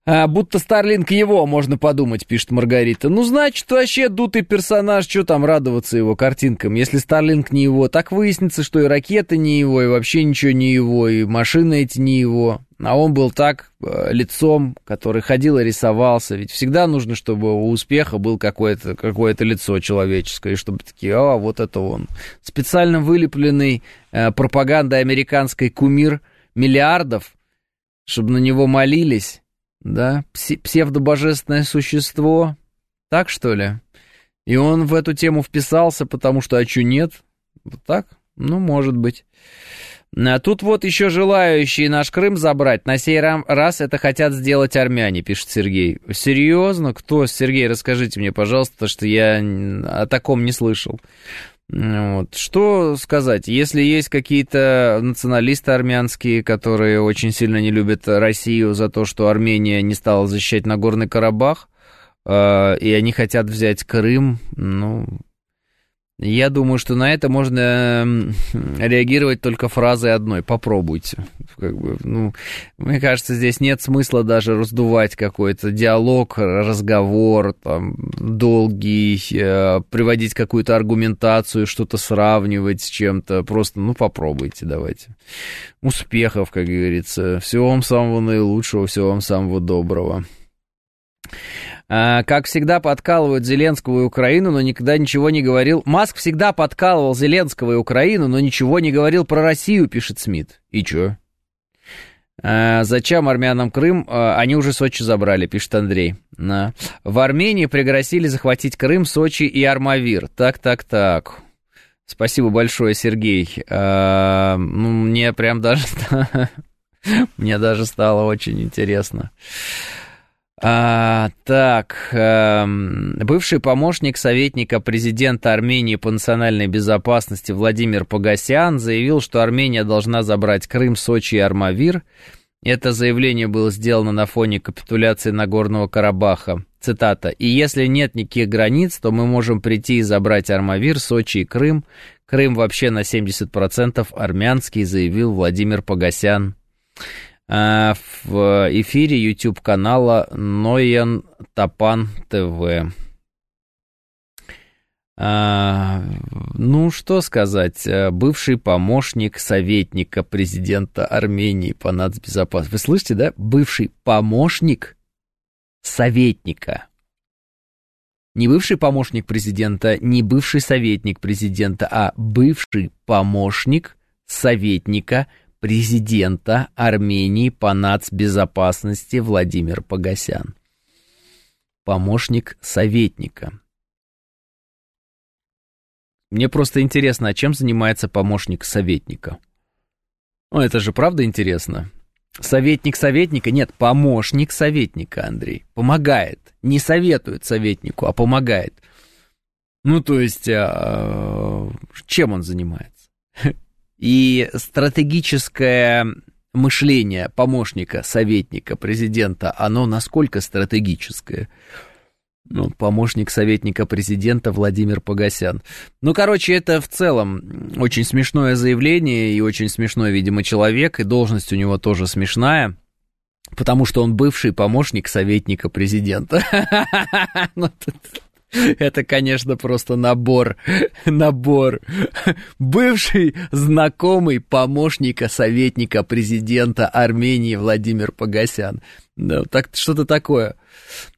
А, будто Старлинг его, можно подумать, пишет Маргарита. Ну, значит, вообще дутый персонаж, что там радоваться его картинкам. Если Старлинг не его, так выяснится, что и ракеты не его, и вообще ничего не его, и машины эти не его. А он был так э, лицом, который ходил и рисовался. Ведь всегда нужно, чтобы у успеха был какое-то какое лицо человеческое, и чтобы такие, а, вот это он. Специально вылепленный э, пропагандой американской кумир миллиардов, чтобы на него молились да, псевдобожественное существо, так что ли? И он в эту тему вписался, потому что, а чё нет? Вот так? Ну, может быть. А тут вот еще желающие наш Крым забрать. На сей раз это хотят сделать армяне, пишет Сергей. Серьезно? Кто? Сергей, расскажите мне, пожалуйста, что я о таком не слышал. Вот. Что сказать, если есть какие-то националисты армянские, которые очень сильно не любят Россию за то, что Армения не стала защищать Нагорный Карабах, э, и они хотят взять Крым, ну, я думаю, что на это можно реагировать только фразой одной «попробуйте». Как бы, ну, мне кажется, здесь нет смысла даже раздувать какой-то диалог, разговор, там, долгий, э, приводить какую-то аргументацию, что-то сравнивать с чем-то. Просто, ну, попробуйте, давайте. Успехов, как говорится. Всего вам самого наилучшего, всего вам самого доброго. А, как всегда, подкалывают Зеленского и Украину, но никогда ничего не говорил. Маск всегда подкалывал Зеленского и Украину, но ничего не говорил про Россию, пишет Смит. И чё? А, зачем армянам Крым? А, они уже Сочи забрали, пишет Андрей. На. В Армении пригрозили захватить Крым, Сочи и Армавир. Так, так, так. Спасибо большое, Сергей. Ну, мне прям даже... Мне даже стало очень интересно. А, так, а, бывший помощник советника президента Армении по национальной безопасности Владимир Погосян заявил, что Армения должна забрать Крым, Сочи и Армавир. Это заявление было сделано на фоне капитуляции Нагорного Карабаха. Цитата. «И если нет никаких границ, то мы можем прийти и забрать Армавир, Сочи и Крым. Крым вообще на 70% армянский», заявил Владимир Погосян. Э, в эфире YouTube канала Ноян Тапан ТВ. А, ну, что сказать, э, бывший помощник советника президента Армении по нацбезопасности. Вы слышите, да? Бывший помощник советника. Не бывший помощник президента, не бывший советник президента, а бывший помощник советника президента Армении по нацбезопасности Владимир Погосян. Помощник советника. Мне просто интересно, а чем занимается помощник советника? Ну, это же правда интересно. Советник советника? Нет, помощник советника, Андрей. Помогает. Не советует советнику, а помогает. Ну, то есть, а, чем он занимается? И стратегическое мышление помощника, советника, президента, оно насколько стратегическое? Ну, помощник советника президента Владимир Погосян. Ну, короче, это в целом очень смешное заявление и очень смешной, видимо, человек, и должность у него тоже смешная. Потому что он бывший помощник советника президента. Это, конечно, просто набор, набор. Бывший знакомый помощника советника президента Армении Владимир Погосян. Ну, так, что-то такое.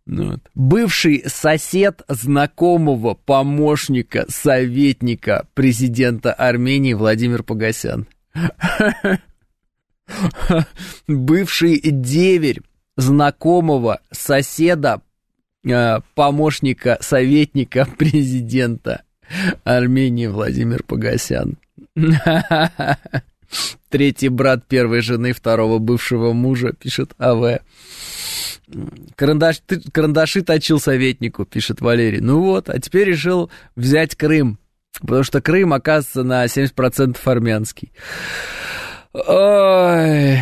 Ну вот. Бывший сосед знакомого помощника советника президента Армении Владимир Погосян. Бывший деверь знакомого соседа помощника, советника президента Армении Владимир Погосян. Третий брат первой жены второго бывшего мужа, пишет АВ. Карандаш, карандаши точил советнику, пишет Валерий. Ну вот, а теперь решил взять Крым. Потому что Крым, оказывается, на 70% армянский. Ой.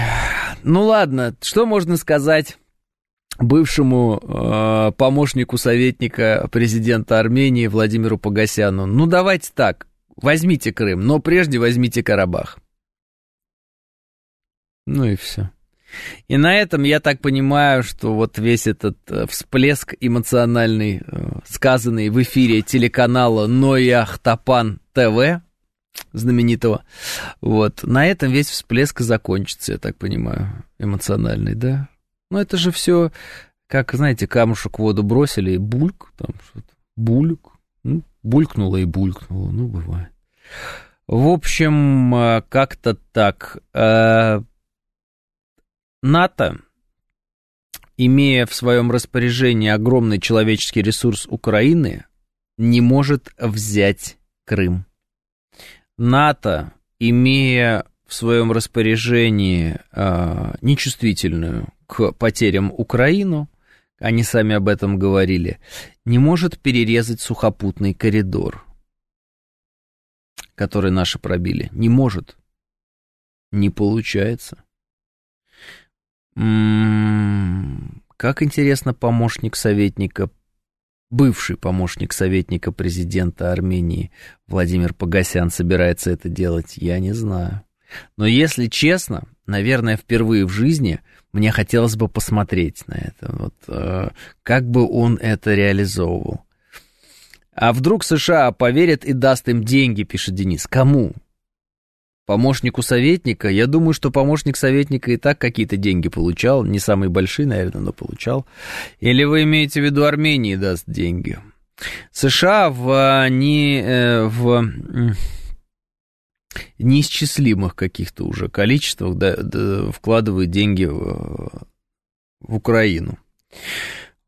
Ну ладно, что можно сказать бывшему э, помощнику советника президента Армении Владимиру Погосяну? Ну давайте так, возьмите Крым, но прежде возьмите Карабах. Ну и все. И на этом я так понимаю, что вот весь этот э, всплеск эмоциональный, э, сказанный в эфире телеканала Ноях Тапан ТВ, знаменитого, вот, на этом весь всплеск закончится, я так понимаю, эмоциональный, да? Но это же все, как, знаете, камушек в воду бросили, и бульк, там что-то, бульк, ну, булькнуло и булькнуло, ну, бывает. В общем, э, как-то так. НАТО, имея в своем распоряжении огромный человеческий ресурс Украины, не может взять Крым. НАТО, имея в своем распоряжении э, нечувствительную к потерям Украину, они сами об этом говорили, не может перерезать сухопутный коридор, который наши пробили. Не может. Не получается. М-м-м, как интересно, помощник советника, бывший помощник советника президента Армении Владимир Погосян собирается это делать, я не знаю. Но если честно, наверное, впервые в жизни мне хотелось бы посмотреть на это, вот, э, как бы он это реализовывал. А вдруг США поверят и даст им деньги, пишет Денис. Кому? Помощнику советника, я думаю, что помощник советника и так какие-то деньги получал, не самые большие, наверное, но получал. Или вы имеете в виду Армении даст деньги? США в, не, э, в неисчислимых каких-то уже количествах да, да, вкладывают деньги в, в Украину.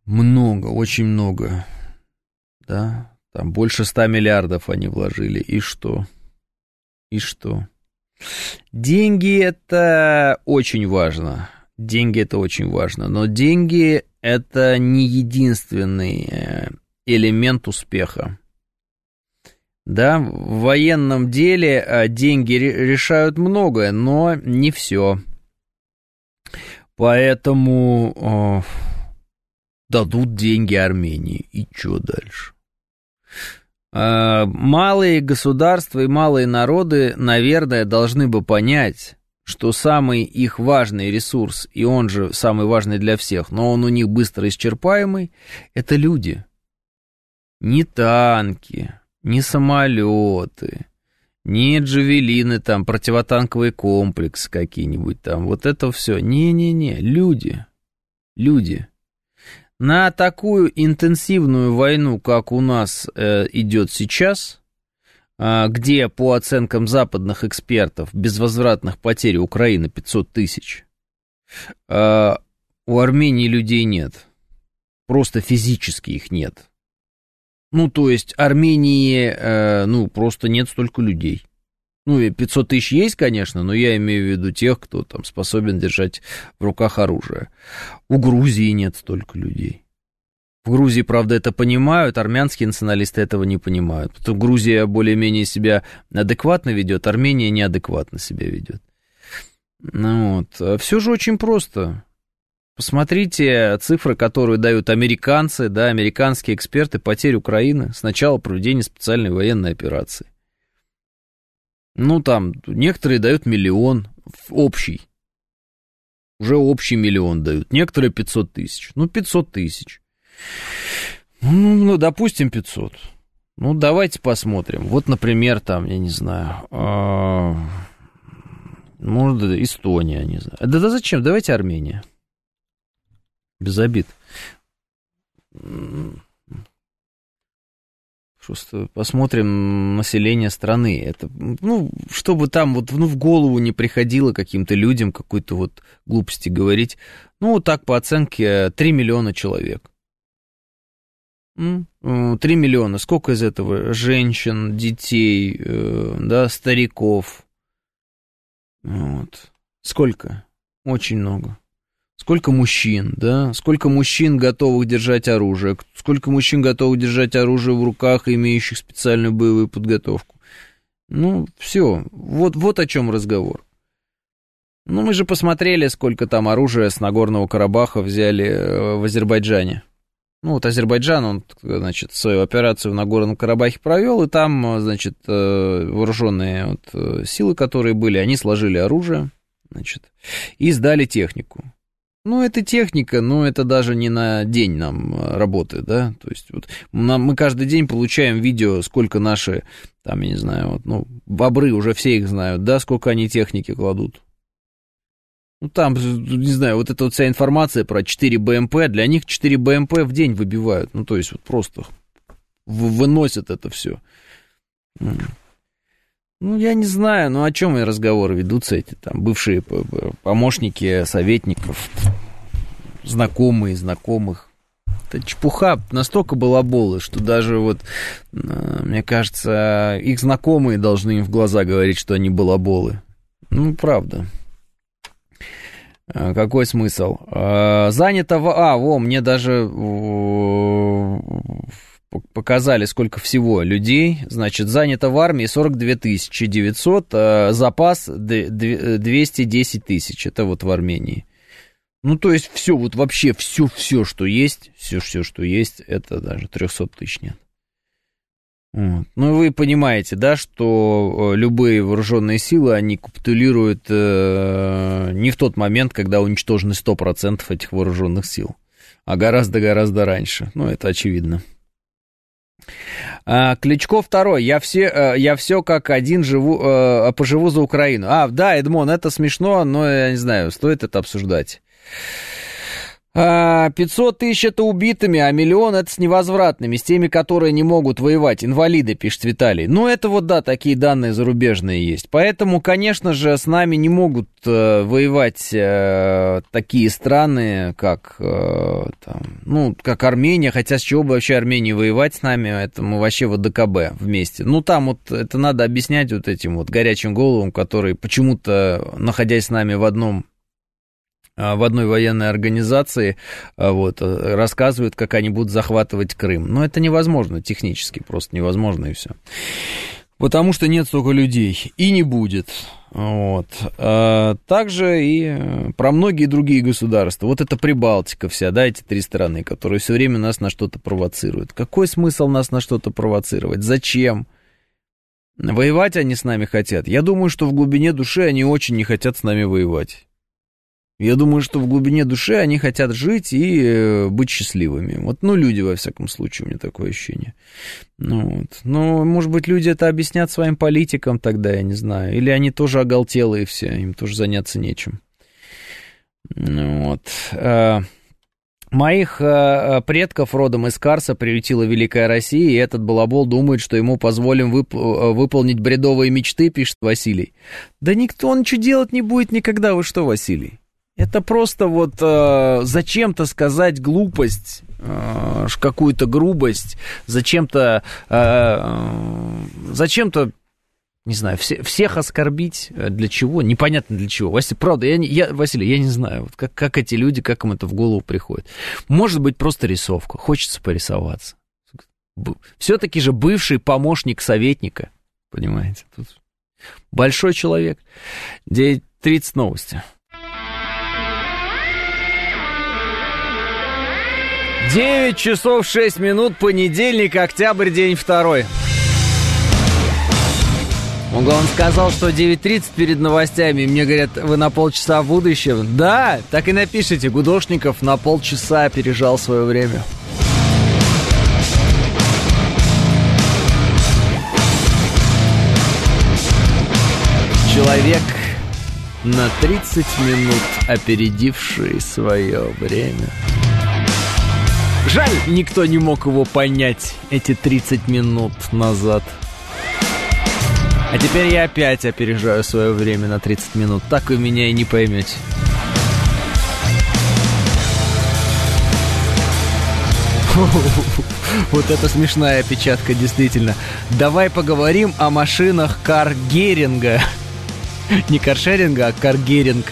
Много, очень много. Да, там больше 100 миллиардов они вложили. И что? И что? Деньги это очень важно. Деньги это очень важно. Но деньги это не единственный э, элемент успеха. Да, в военном деле э, деньги решают многое, но не все. Поэтому о, дадут деньги Армении. И что дальше? Э, малые государства и малые народы, наверное, должны бы понять, что самый их важный ресурс, и он же самый важный для всех, но он у них быстро исчерпаемый, это люди. Не танки, не самолеты, не джавелины, там, противотанковый комплекс какие-нибудь там, вот это все. Не-не-не, люди, люди. На такую интенсивную войну, как у нас э, идет сейчас, э, где, по оценкам западных экспертов, безвозвратных потерь Украины 500 тысяч, э, у Армении людей нет. Просто физически их нет. Ну, то есть Армении, э, ну, просто нет столько людей. Ну, и 500 тысяч есть, конечно, но я имею в виду тех, кто там способен держать в руках оружие. У Грузии нет столько людей. В Грузии, правда, это понимают, армянские националисты этого не понимают. Потому Грузия более-менее себя адекватно ведет, Армения неадекватно себя ведет. Ну вот. Все же очень просто. Посмотрите цифры, которые дают американцы, да, американские эксперты потерь Украины с начала проведения специальной военной операции. Ну, там, некоторые дают миллион, общий. Уже общий миллион дают. Некоторые 500 тысяч. Ну, 500 тысяч. Ну, ну, допустим, 500. Ну, давайте посмотрим. Вот, например, там, я не знаю, э, может, Эстония, не знаю. Да, да зачем? Давайте Армения. Без обид. Просто посмотрим население страны. Это, ну, чтобы там вот, ну, в голову не приходило каким-то людям какой-то вот глупости говорить. Ну, так по оценке 3 миллиона человек. 3 миллиона. Сколько из этого женщин, детей, э, да, стариков? Вот. Сколько? Очень много. Сколько мужчин, да? Сколько мужчин готовых держать оружие? Сколько мужчин готовых держать оружие в руках, имеющих специальную боевую подготовку? Ну, все. Вот, вот о чем разговор. Ну, мы же посмотрели, сколько там оружия с Нагорного Карабаха взяли э, в Азербайджане. Ну, вот Азербайджан, он, значит, свою операцию в Нагорном Карабахе провел, и там, значит, э, вооруженные вот э, силы, которые были, они сложили оружие, значит, и сдали технику. Ну, это техника, но это даже не на день нам э, работы, да, то есть вот нам, мы каждый день получаем видео, сколько наши, там, я не знаю, вот, ну, бобры, уже все их знают, да, сколько они техники кладут. Ну, там, не знаю, вот эта вот вся информация про 4 БМП, для них 4 БМП в день выбивают, ну, то есть вот просто выносят это все. Ну, я не знаю, ну о чем и разговоры ведутся эти там бывшие помощники советников, знакомые знакомых. Это чепуха настолько балаболы, что даже вот, э, мне кажется, их знакомые должны им в глаза говорить, что они балаболы. Ну, правда. Э, какой смысл? Э, занято в... А, во, мне даже показали, сколько всего людей. Значит, занято в армии 42 900, а запас 210 тысяч. Это вот в Армении. Ну, то есть все, вот вообще все-все, что есть, все-все, что есть, это даже 300 тысяч нет. Вот. Ну, вы понимаете, да, что э, любые вооруженные силы, они капитулируют э, не в тот момент, когда уничтожены 100% этих вооруженных сил, а гораздо-гораздо раньше. Ну, это очевидно. А, Кличко второй. Я все, э, я все как один живу, э, поживу за Украину. А, да, Эдмон, это смешно, но я не знаю, стоит это обсуждать. 500 а, тысяч это убитыми, а миллион это с невозвратными, с теми, которые не могут воевать. Инвалиды, пишет Виталий. Ну, это вот, да, такие данные зарубежные есть. Поэтому, конечно же, с нами не могут э, воевать э, такие страны, как, э, там, ну, как Армения. Хотя с чего бы вообще Армении воевать с нами? Это мы вообще в АДКБ вместе. Ну, там вот это надо объяснять вот этим вот горячим головам, которые почему-то, находясь с нами в одном в одной военной организации а, вот, э, рассказывают, как они будут захватывать Крым. Но это невозможно технически, просто невозможно и все. Потому что нет столько людей. И не будет. Вот. А также и э, про многие другие государства. Вот это Прибалтика вся, да, эти три страны, которые все время нас на что-то провоцируют. Какой смысл нас на что-то провоцировать? Зачем? Воевать они с нами хотят. Я думаю, что в глубине души они очень не хотят с нами воевать. Я думаю, что в глубине души они хотят жить и э, быть счастливыми. Вот, ну, люди, во всяком случае, у меня такое ощущение. Ну, вот. Но, может быть, люди это объяснят своим политикам тогда, я не знаю. Или они тоже оголтелые все, им тоже заняться нечем. Ну, вот. А, моих а, предков родом из Карса приютила Великая Россия, и этот балабол думает, что ему позволим вып- выполнить бредовые мечты, пишет Василий. Да никто ничего делать не будет никогда, вы что, Василий? Это просто вот э, зачем-то сказать глупость, э, какую-то грубость, зачем-то, э, э, зачем-то, не знаю, все, всех оскорбить. Э, для чего? Непонятно для чего. Василий, правда, я, я, Василий, я не знаю, вот как, как эти люди, как им это в голову приходит. Может быть, просто рисовка. Хочется порисоваться. Все-таки же бывший помощник советника, понимаете? Тут большой человек. 9.30 новости. 9 часов 6 минут, понедельник, октябрь, день второй. Он, сказал, что 9.30 перед новостями. Мне говорят, вы на полчаса в будущем. Да, так и напишите. Гудошников на полчаса опережал свое время. Человек на 30 минут опередивший свое время. Жаль, никто не мог его понять эти 30 минут назад. А теперь я опять опережаю свое время на 30 минут. Так вы меня и не поймете. Вот это смешная опечатка, действительно. Давай поговорим о машинах Кар Геринга. Не каршеринга, а каргеринг.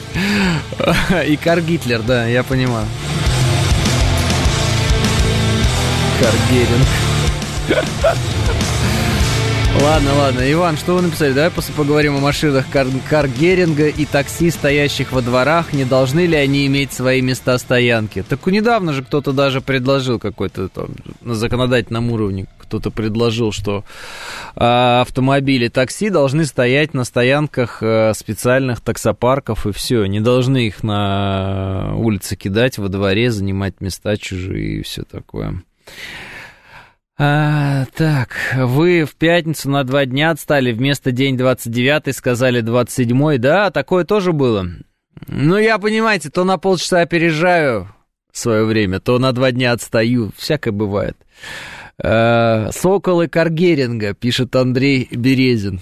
И каргитлер, да, я понимаю. Каргеринг. Ладно, ладно. Иван, что вы написали? Давай после поговорим о машинах кар Каргеринга и такси, стоящих во дворах. Не должны ли они иметь свои места стоянки? Так недавно же кто-то даже предложил какой-то там на законодательном уровне кто-то предложил, что э, автомобили такси должны стоять на стоянках э, специальных таксопарков и все. Не должны их на улице кидать во дворе, занимать места чужие и все такое. А, так, вы в пятницу на два дня отстали, вместо день 29 сказали 27 да, такое тоже было. Ну, я, понимаете, то на полчаса опережаю свое время, то на два дня отстаю, всякое бывает. А, Соколы Каргеринга, пишет Андрей Березин.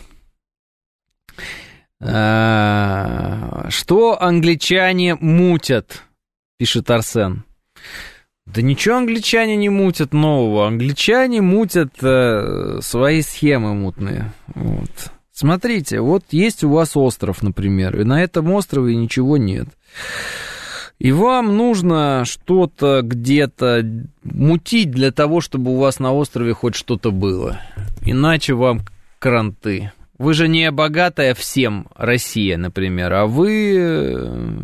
А, что англичане мутят, пишет Арсен. Да ничего англичане не мутят нового. Англичане мутят э, свои схемы мутные. Вот. Смотрите, вот есть у вас остров, например, и на этом острове ничего нет. И вам нужно что-то где-то мутить для того, чтобы у вас на острове хоть что-то было. Иначе вам кранты. Вы же не богатая всем Россия, например, а вы э,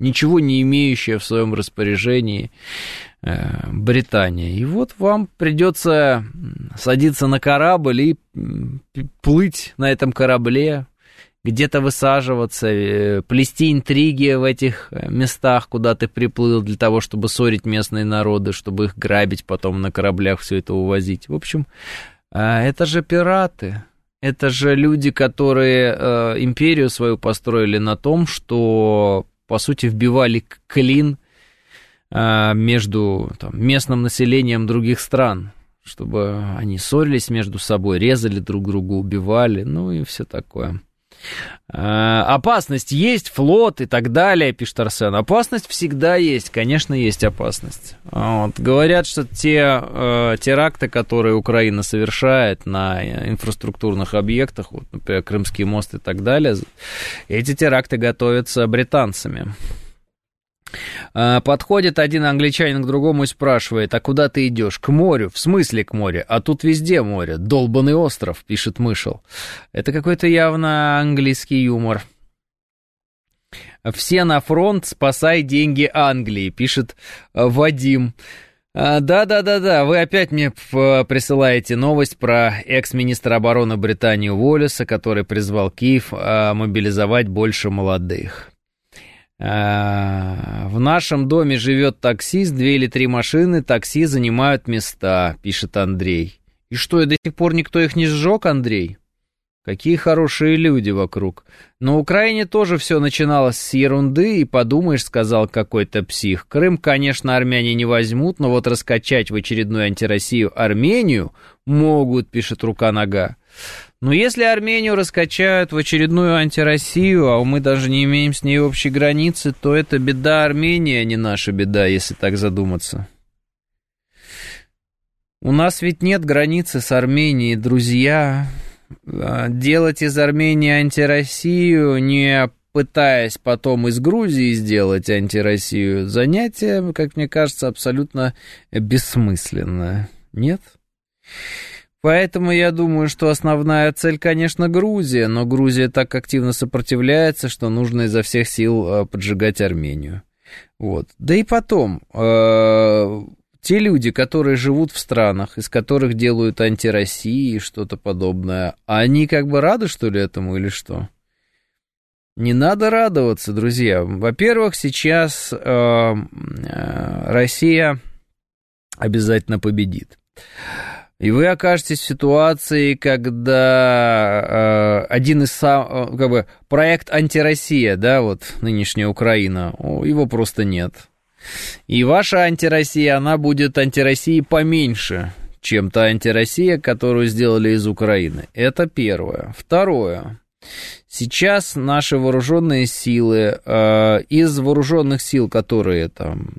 ничего не имеющая в своем распоряжении Британия. И вот вам придется садиться на корабль и плыть на этом корабле, где-то высаживаться, э, плести интриги в этих э, местах, куда ты приплыл, для того, чтобы ссорить местные народы, чтобы их грабить, потом на кораблях все это увозить. В общем, это же пираты. Это же люди, которые империю свою построили на том, что, по сути, вбивали клин между там, местным населением других стран, чтобы они ссорились между собой, резали друг друга, убивали, ну и все такое. А, опасность есть, флот и так далее, пишет Арсен. Опасность всегда есть, конечно, есть опасность. Вот. Говорят, что те э, теракты, которые Украина совершает на инфраструктурных объектах, вот, например, Крымский мост и так далее, эти теракты готовятся британцами. А, подходит один англичанин к другому и спрашивает, а куда ты идешь? К морю. В смысле к морю? А тут везде море. Долбанный остров, пишет Мышел. Это какой-то явно английский юмор. Все на фронт, спасай деньги Англии, пишет а, Вадим. А, да-да-да-да, вы опять мне присылаете новость про экс-министра обороны Британии Уоллеса, который призвал Киев мобилизовать больше молодых. В нашем доме живет таксист, две или три машины, такси занимают места, пишет Андрей. И что, и до сих пор никто их не сжег, Андрей? Какие хорошие люди вокруг. На Украине тоже все начиналось с ерунды, и подумаешь, сказал какой-то псих. Крым, конечно, армяне не возьмут, но вот раскачать в очередную антироссию Армению могут, пишет рука-нога. Но если Армению раскачают в очередную антироссию, а мы даже не имеем с ней общей границы, то это беда Армении, а не наша беда, если так задуматься. У нас ведь нет границы с Арменией, друзья. А, делать из Армении антироссию, не пытаясь потом из Грузии сделать антироссию, занятие, как мне кажется, абсолютно бессмысленное. Нет? Поэтому я думаю, что основная цель, конечно, Грузия, но Грузия так активно сопротивляется, что нужно изо всех сил э, поджигать Армению. Вот. Да и потом, э, те люди, которые живут в странах, из которых делают антироссии и что-то подобное, они как бы рады, что ли, этому или что? Не надо радоваться, друзья. Во-первых, сейчас э, Россия обязательно победит. И вы окажетесь в ситуации, когда э, один из сам, э, как бы проект антироссия, да, вот нынешняя Украина, его просто нет. И ваша антироссия, она будет антироссией поменьше, чем та антироссия, которую сделали из Украины. Это первое. Второе. Сейчас наши вооруженные силы, э, из вооруженных сил, которые там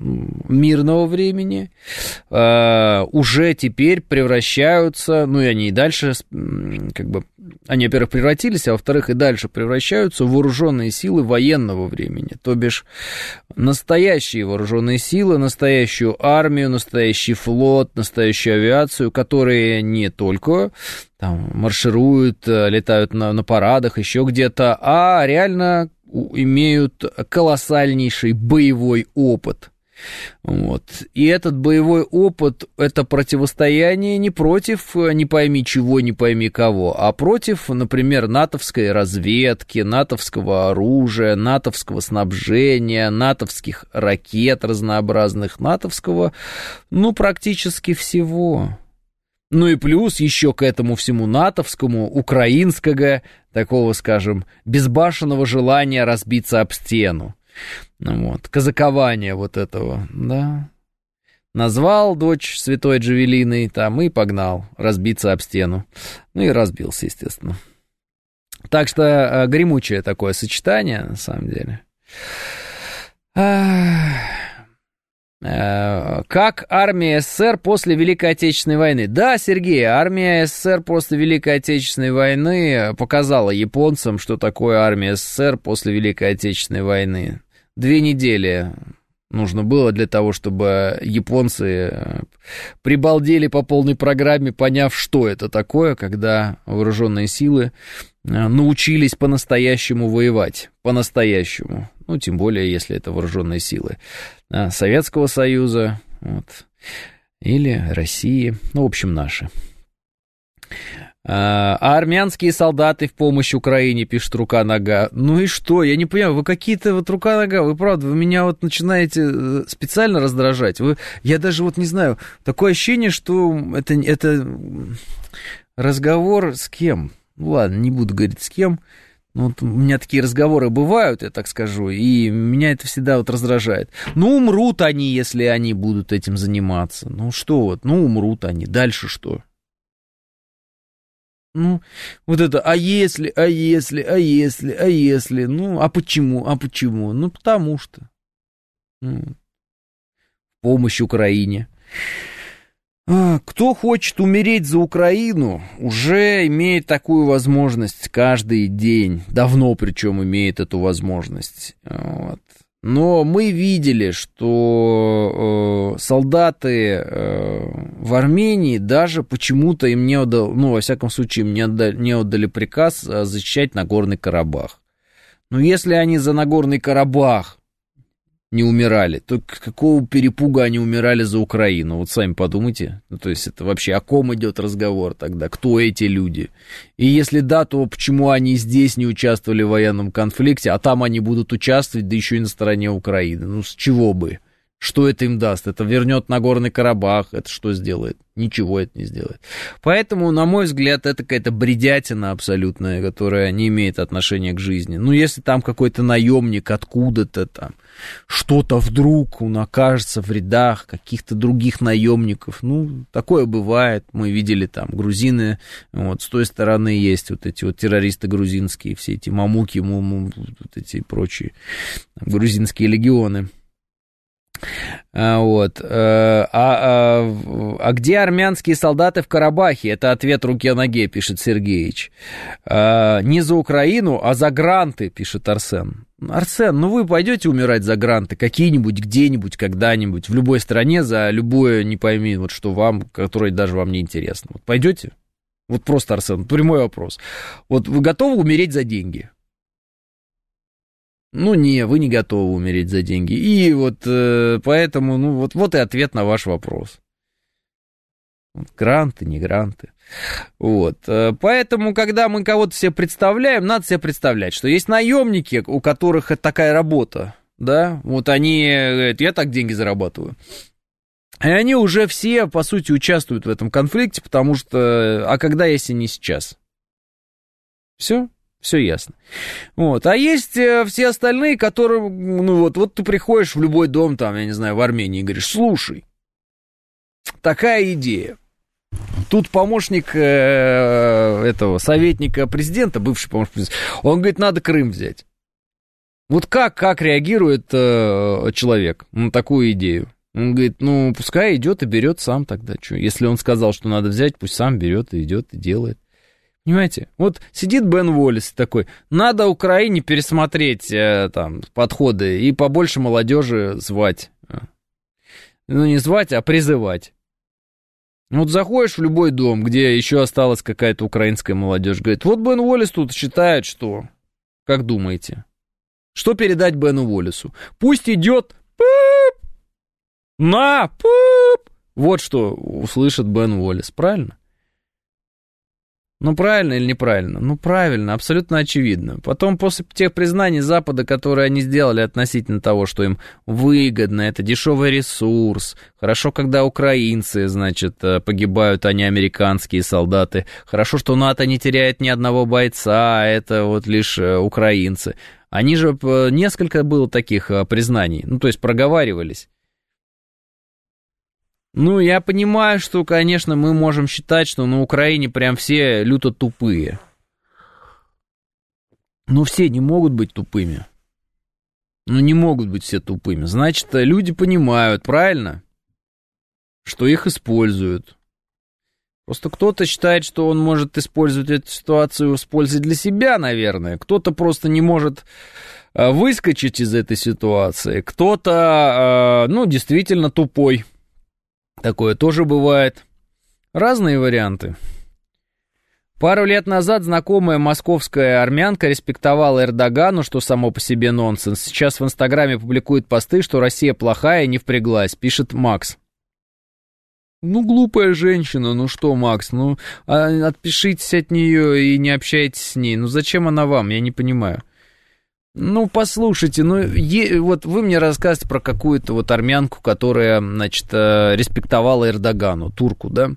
мирного времени, э, уже теперь превращаются, ну и они и дальше как бы Они, во-первых, превратились, а во-вторых, и дальше превращаются в вооруженные силы военного времени. То бишь, настоящие вооруженные силы, настоящую армию, настоящий флот, настоящую авиацию, которые не только там, маршируют, э, летают на, на парадах, еще где-то, а реально имеют колоссальнейший боевой опыт – вот. И этот боевой опыт — это противостояние не против э, не пойми чего, не пойми кого, а против, например, натовской разведки, натовского оружия, натовского снабжения, натовских ракет разнообразных, натовского, ну, практически всего. Ну и плюс еще к этому всему натовскому, украинского, такого, скажем, безбашенного желания разбиться об стену. Ну вот, казакование вот этого, да. Назвал дочь святой Джавелиной там и погнал разбиться об стену. Ну и разбился, естественно. Так что э, гремучее такое сочетание, на самом деле. Э, как армия СССР после Великой Отечественной войны? Да, Сергей, армия СССР после Великой Отечественной войны показала японцам, что такое армия СССР после Великой Отечественной войны. Две недели нужно было для того, чтобы японцы э, прибалдели по полной программе, поняв, что это такое, когда вооруженные силы э, научились по-настоящему воевать. По-настоящему. Ну, тем более, если это вооруженные силы э, Советского Союза вот, или России, ну, в общем, наши. А, а армянские солдаты в помощь Украине, пишет рука-нога. Ну и что? Я не понимаю, вы какие-то вот рука-нога, вы правда, вы меня вот начинаете э, специально раздражать. Вы, я даже вот не знаю, такое ощущение, что это, это разговор с кем? Ну ладно, не буду говорить с кем. Ну, вот у меня такие разговоры бывают, я так скажу, и меня это всегда вот раздражает. Ну, умрут они, если они будут этим заниматься. Ну, что вот, ну, умрут они. Дальше что? Ну, вот это, а если, а если, а если, а если, ну, а почему, а почему? Ну, потому что. Ну, помощь Украине. А, кто хочет умереть за Украину, уже имеет такую возможность каждый день. Давно причем имеет эту возможность. Вот. Но мы видели, что э, солдаты э, в Армении даже почему-то им не отдали, ну, во всяком случае, им не отдали, не отдали приказ э, защищать Нагорный Карабах. Но если они за Нагорный Карабах не умирали, то какого перепуга они умирали за Украину? Вот сами подумайте. Ну, то есть это вообще о ком идет разговор тогда? Кто эти люди? И если да, то почему они здесь не участвовали в военном конфликте, а там они будут участвовать, да еще и на стороне Украины? Ну, с чего бы? Что это им даст? Это вернет Нагорный Карабах, это что сделает? Ничего это не сделает. Поэтому, на мой взгляд, это какая-то бредятина абсолютная, которая не имеет отношения к жизни. Ну, если там какой-то наемник откуда-то там, что-то вдруг он окажется в рядах каких-то других наемников, ну, такое бывает. Мы видели там грузины, вот с той стороны есть вот эти вот террористы грузинские, все эти мамуки, муму, вот эти прочие грузинские легионы. А, вот. Э, а, а, а где армянские солдаты в Карабахе? Это ответ руке ноге, пишет Сергеевич. А, не за Украину, а за гранты, пишет Арсен. Арсен, ну вы пойдете умирать за гранты какие-нибудь, где-нибудь, когда-нибудь, в любой стране, за любое, не пойми, вот что вам, которое даже вам не интересно. Вот пойдете? Вот просто, Арсен, прямой вопрос. Вот вы готовы умереть за деньги? Ну, не, вы не готовы умереть за деньги. И вот э, поэтому, ну, вот, вот и ответ на ваш вопрос. Гранты, не гранты. Вот. Э, поэтому, когда мы кого-то себе представляем, надо себе представлять, что есть наемники, у которых это такая работа, да, вот они говорят, я так деньги зарабатываю. И они уже все, по сути, участвуют в этом конфликте, потому что, а когда, если не сейчас? Все, все ясно. Вот. А есть э, все остальные, которые, ну вот, вот ты приходишь в любой дом, там, я не знаю, в Армении, и говоришь, слушай, такая идея. Тут помощник э, этого советника президента, бывший помощник президента, он говорит, надо Крым взять. Вот как, как реагирует э, человек на такую идею? Он говорит, ну, пускай идет и берет сам тогда. Что? Если он сказал, что надо взять, пусть сам берет и идет и делает. Понимаете? Вот сидит Бен Уоллес такой, надо Украине пересмотреть э, там подходы и побольше молодежи звать. Ну, не звать, а призывать. Вот заходишь в любой дом, где еще осталась какая-то украинская молодежь, говорит, вот Бен Уоллес тут считает, что... Как думаете? Что передать Бену Уоллесу? Пусть идет... Пуп! На! Пуп! Вот что услышит Бен Уоллес, правильно? Ну, правильно или неправильно? Ну, правильно, абсолютно очевидно. Потом, после тех признаний Запада, которые они сделали относительно того, что им выгодно, это дешевый ресурс, хорошо, когда украинцы, значит, э, погибают, а не американские солдаты, хорошо, что НАТО не теряет ни одного бойца, а это вот лишь э, украинцы. Они же, э, несколько было таких признаний, ну, то есть проговаривались. Ну, я понимаю, что, конечно, мы можем считать, что на Украине прям все люто тупые. Но все не могут быть тупыми. Ну, не могут быть все тупыми. Значит, люди понимают, правильно? Что их используют. Просто кто-то считает, что он может использовать эту ситуацию с пользой для себя, наверное. Кто-то просто не может э, выскочить из этой ситуации. Кто-то, э, ну, действительно тупой. Такое тоже бывает. Разные варианты. Пару лет назад знакомая московская армянка респектовала Эрдогану, что само по себе нонсенс. Сейчас в Инстаграме публикует посты, что Россия плохая и не впряглась, пишет Макс. Ну, глупая женщина, ну что, Макс, ну, а, отпишитесь от нее и не общайтесь с ней. Ну, зачем она вам, я не понимаю. Ну, послушайте, ну, е, вот вы мне рассказываете про какую-то вот армянку, которая, значит, э, респектовала Эрдогану, турку, да?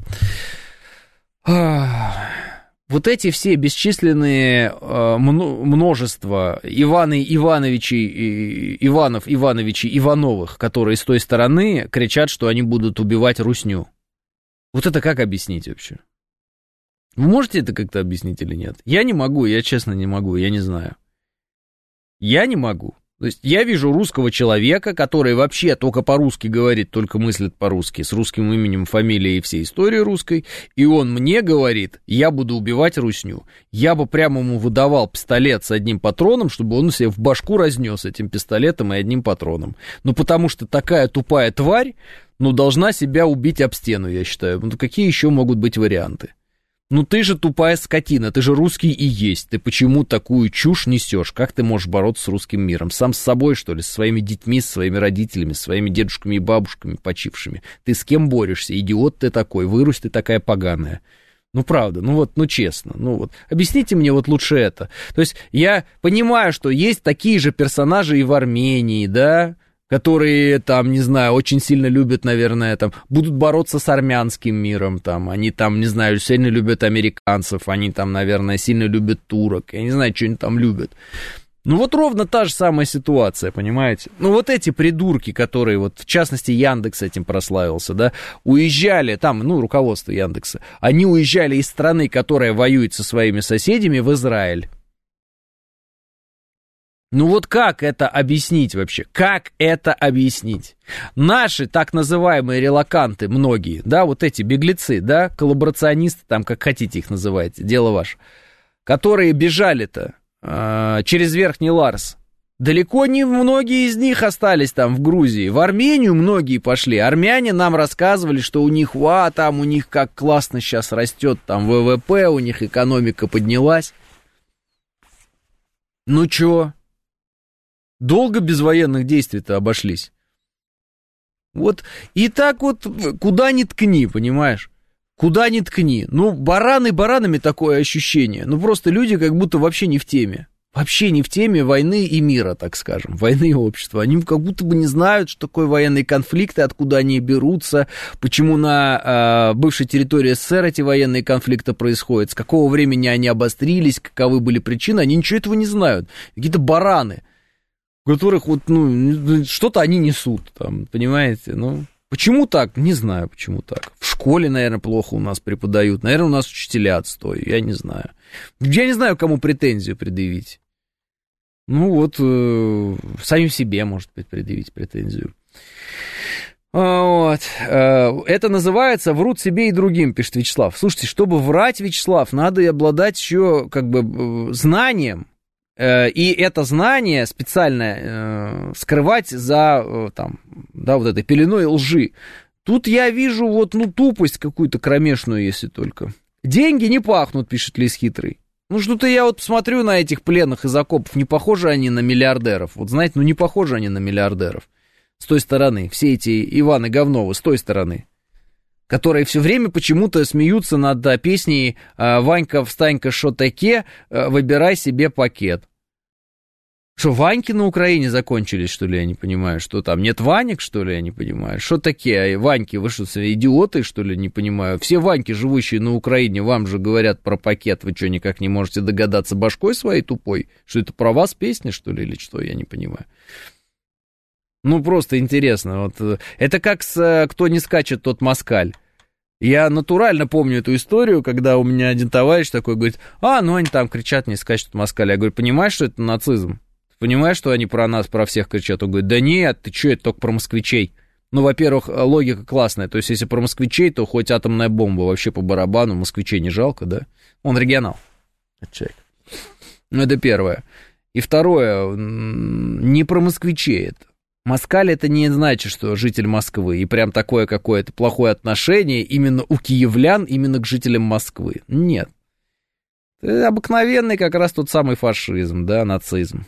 Вот эти все бесчисленные э, множество Иваны Ивановичей, Иванов Ивановичей Ивановых, которые с той стороны кричат, что они будут убивать русню. Вот это как объяснить вообще? Вы можете это как-то объяснить или нет? Я не могу, я честно не могу, я не знаю. Я не могу. То есть я вижу русского человека, который вообще только по-русски говорит, только мыслит по-русски, с русским именем, фамилией и всей историей русской, и он мне говорит, я буду убивать русню. Я бы прямо ему выдавал пистолет с одним патроном, чтобы он себе в башку разнес этим пистолетом и одним патроном. Ну, потому что такая тупая тварь, ну, должна себя убить об стену, я считаю. Ну, какие еще могут быть варианты? Ну ты же тупая скотина, ты же русский и есть. Ты почему такую чушь несешь? Как ты можешь бороться с русским миром? Сам с собой, что ли? С своими детьми, с своими родителями, с своими дедушками и бабушками почившими? Ты с кем борешься? Идиот ты такой, вырусь ты такая поганая. Ну, правда, ну вот, ну честно, ну вот, объясните мне вот лучше это. То есть я понимаю, что есть такие же персонажи и в Армении, да, которые там, не знаю, очень сильно любят, наверное, там, будут бороться с армянским миром, там, они там, не знаю, сильно любят американцев, они там, наверное, сильно любят турок, я не знаю, что они там любят. Ну вот ровно та же самая ситуация, понимаете? Ну вот эти придурки, которые вот, в частности, Яндекс этим прославился, да, уезжали там, ну, руководство Яндекса, они уезжали из страны, которая воюет со своими соседями в Израиль. Ну вот как это объяснить вообще? Как это объяснить? Наши так называемые релаканты, многие, да, вот эти беглецы, да, коллаборационисты, там, как хотите их называть, дело ваше, которые бежали-то э, через Верхний Ларс, Далеко не многие из них остались там в Грузии. В Армению многие пошли. Армяне нам рассказывали, что у них, ва, там у них как классно сейчас растет там ВВП, у них экономика поднялась. Ну чё? Долго без военных действий-то обошлись. Вот и так вот куда ни ткни, понимаешь? Куда ни ткни. Ну, бараны баранами такое ощущение. Ну, просто люди как будто вообще не в теме. Вообще не в теме войны и мира, так скажем, войны и общества. Они как будто бы не знают, что такое военные конфликты, откуда они берутся, почему на э, бывшей территории СССР эти военные конфликты происходят, с какого времени они обострились, каковы были причины, они ничего этого не знают. Какие-то бараны которых вот, ну, что-то они несут, там, понимаете, ну, почему так, не знаю, почему так. В школе, наверное, плохо у нас преподают, наверное, у нас учителя отстой, я не знаю. Я не знаю, кому претензию предъявить. Ну вот, э, самим себе, может быть, предъявить претензию. А, Вот. э, Это называется «врут себе и другим», пишет Вячеслав. Слушайте, чтобы врать, Вячеслав, надо обладать еще как бы э, знанием. Э, И это знание специально э, скрывать за э, там, да, вот этой пеленой лжи. Тут я вижу вот, ну, тупость какую-то кромешную, если только. Деньги не пахнут, пишет Лис Хитрый. Ну, что-то я вот смотрю на этих пленных из окопов, не похожи они на миллиардеров. Вот знаете, ну не похожи они на миллиардеров. С той стороны, все эти Иваны Говновы, с той стороны. Которые все время почему-то смеются над песней «Ванька, встанька, шо таке, выбирай себе пакет». Что, Ваньки на Украине закончились, что ли, я не понимаю? Что там, нет Ванек, что ли, я не понимаю? Что такие Ваньки, вы что, идиоты, что ли, не понимаю? Все Ваньки, живущие на Украине, вам же говорят про пакет, вы что, никак не можете догадаться башкой своей тупой? Что это про вас песня, что ли, или что, я не понимаю? Ну, просто интересно. Вот, э, это как с э, «Кто не скачет, тот москаль». Я натурально помню эту историю, когда у меня один товарищ такой говорит, а, ну они там кричат, не скачут москаль. Я говорю, понимаешь, что это нацизм? Понимаешь, что они про нас, про всех кричат? Он говорит, да нет, ты что, это только про москвичей. Ну, во-первых, логика классная. То есть, если про москвичей, то хоть атомная бомба вообще по барабану, москвичей не жалко, да? Он регионал. Человек. Ну, это первое. И второе, не про москвичей это. Москаль это не значит, что житель Москвы, и прям такое какое-то плохое отношение именно у киевлян, именно к жителям Москвы. Нет. Это обыкновенный как раз тот самый фашизм, да, нацизм.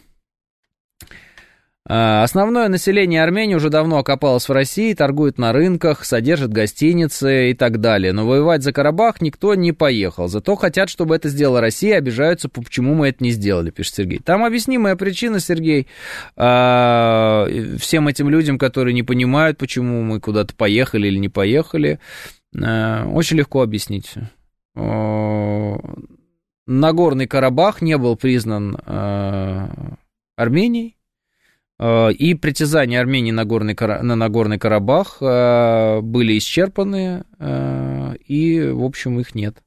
А, Основное население Армении уже давно окопалось в России, торгует на рынках, содержит гостиницы и так далее. Но воевать за Карабах никто не поехал. Зато хотят, чтобы это сделала Россия, обижаются, почему мы это не сделали, пишет Сергей. Там объяснимая причина, Сергей, а, всем этим людям, которые не понимают, почему мы куда-то поехали или не поехали, а, очень легко объяснить. Нагорный Карабах не был признан Арменией, и притязания Армении на, Горный, на Нагорный Карабах э, были исчерпаны, э, и, в общем, их нет.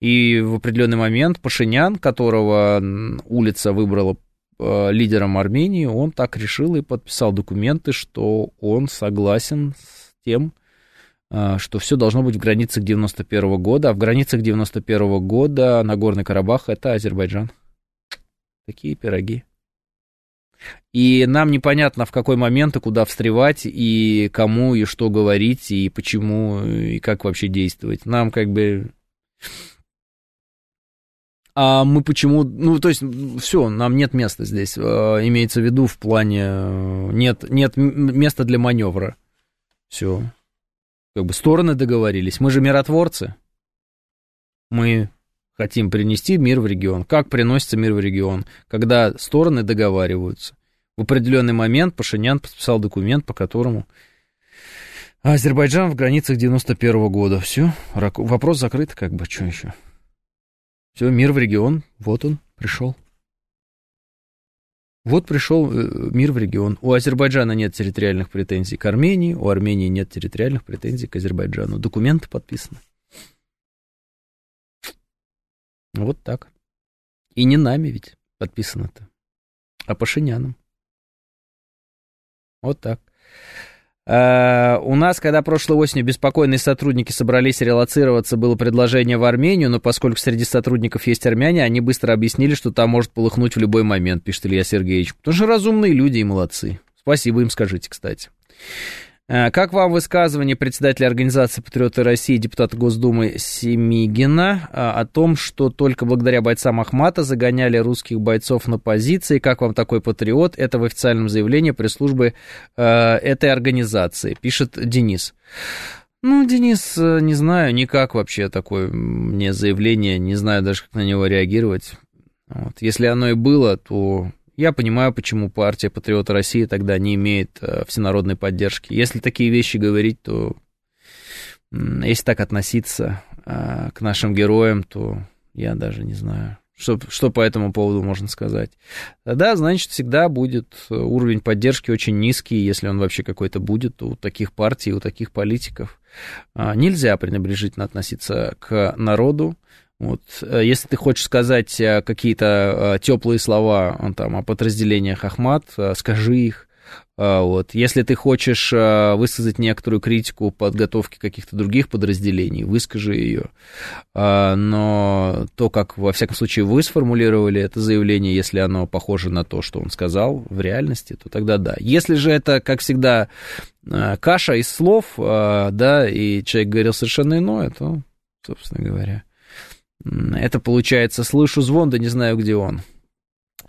И в определенный момент Пашинян, которого улица выбрала э, лидером Армении, он так решил и подписал документы, что он согласен с тем, э, что все должно быть в границах 91 года, а в границах 91 года Нагорный Карабах это Азербайджан. Такие пироги. И нам непонятно, в какой момент и куда встревать, и кому, и что говорить, и почему, и как вообще действовать. Нам как бы... А мы почему... Ну, то есть, все, нам нет места здесь. Имеется в виду в плане... Нет, нет места для маневра. Все. Как бы стороны договорились. Мы же миротворцы. Мы хотим принести мир в регион. Как приносится мир в регион? Когда стороны договариваются. В определенный момент Пашинян подписал документ, по которому Азербайджан в границах 91 -го года. Все, вопрос закрыт, как бы, что еще? Все, мир в регион, вот он, пришел. Вот пришел мир в регион. У Азербайджана нет территориальных претензий к Армении, у Армении нет территориальных претензий к Азербайджану. Документы подписаны. Вот так. И не нами ведь подписано-то, а Пашиняном. Вот так. Uh, у нас, когда прошлой осенью беспокойные сотрудники собрались релацироваться, было предложение в Армению, но поскольку среди сотрудников есть армяне, они быстро объяснили, что там может полыхнуть в любой момент, пишет Илья Сергеевич. Потому что разумные люди и молодцы. Спасибо им скажите, кстати. Как вам высказывание председателя организации «Патриоты России» депутата Госдумы Семигина о том, что только благодаря бойцам Ахмата загоняли русских бойцов на позиции? Как вам такой патриот? Это в официальном заявлении пресс-службы этой организации, пишет Денис. Ну, Денис, не знаю, никак вообще такое мне заявление, не знаю даже, как на него реагировать. Вот. Если оно и было, то я понимаю, почему партия Патриота России тогда не имеет э, всенародной поддержки. Если такие вещи говорить, то если так относиться э, к нашим героям, то я даже не знаю, что, что по этому поводу можно сказать. Да, значит, всегда будет уровень поддержки очень низкий, если он вообще какой-то будет у таких партий, у таких политиков. А, нельзя пренебрежительно относиться к народу, вот. Э, если ты хочешь сказать э, какие-то э, теплые слова там, о подразделениях Ахмат, скажи их. Вот. Если ты хочешь высказать некоторую критику подготовки каких-то других подразделений, выскажи ее. А, но то, как, во всяком случае, вы сформулировали это заявление, если оно похоже на то, что он сказал в реальности, то тогда да. Если же это, как всегда, каша из слов, да, и человек говорил совершенно иное, то, собственно говоря, это получается «слышу звон, да не знаю, где он».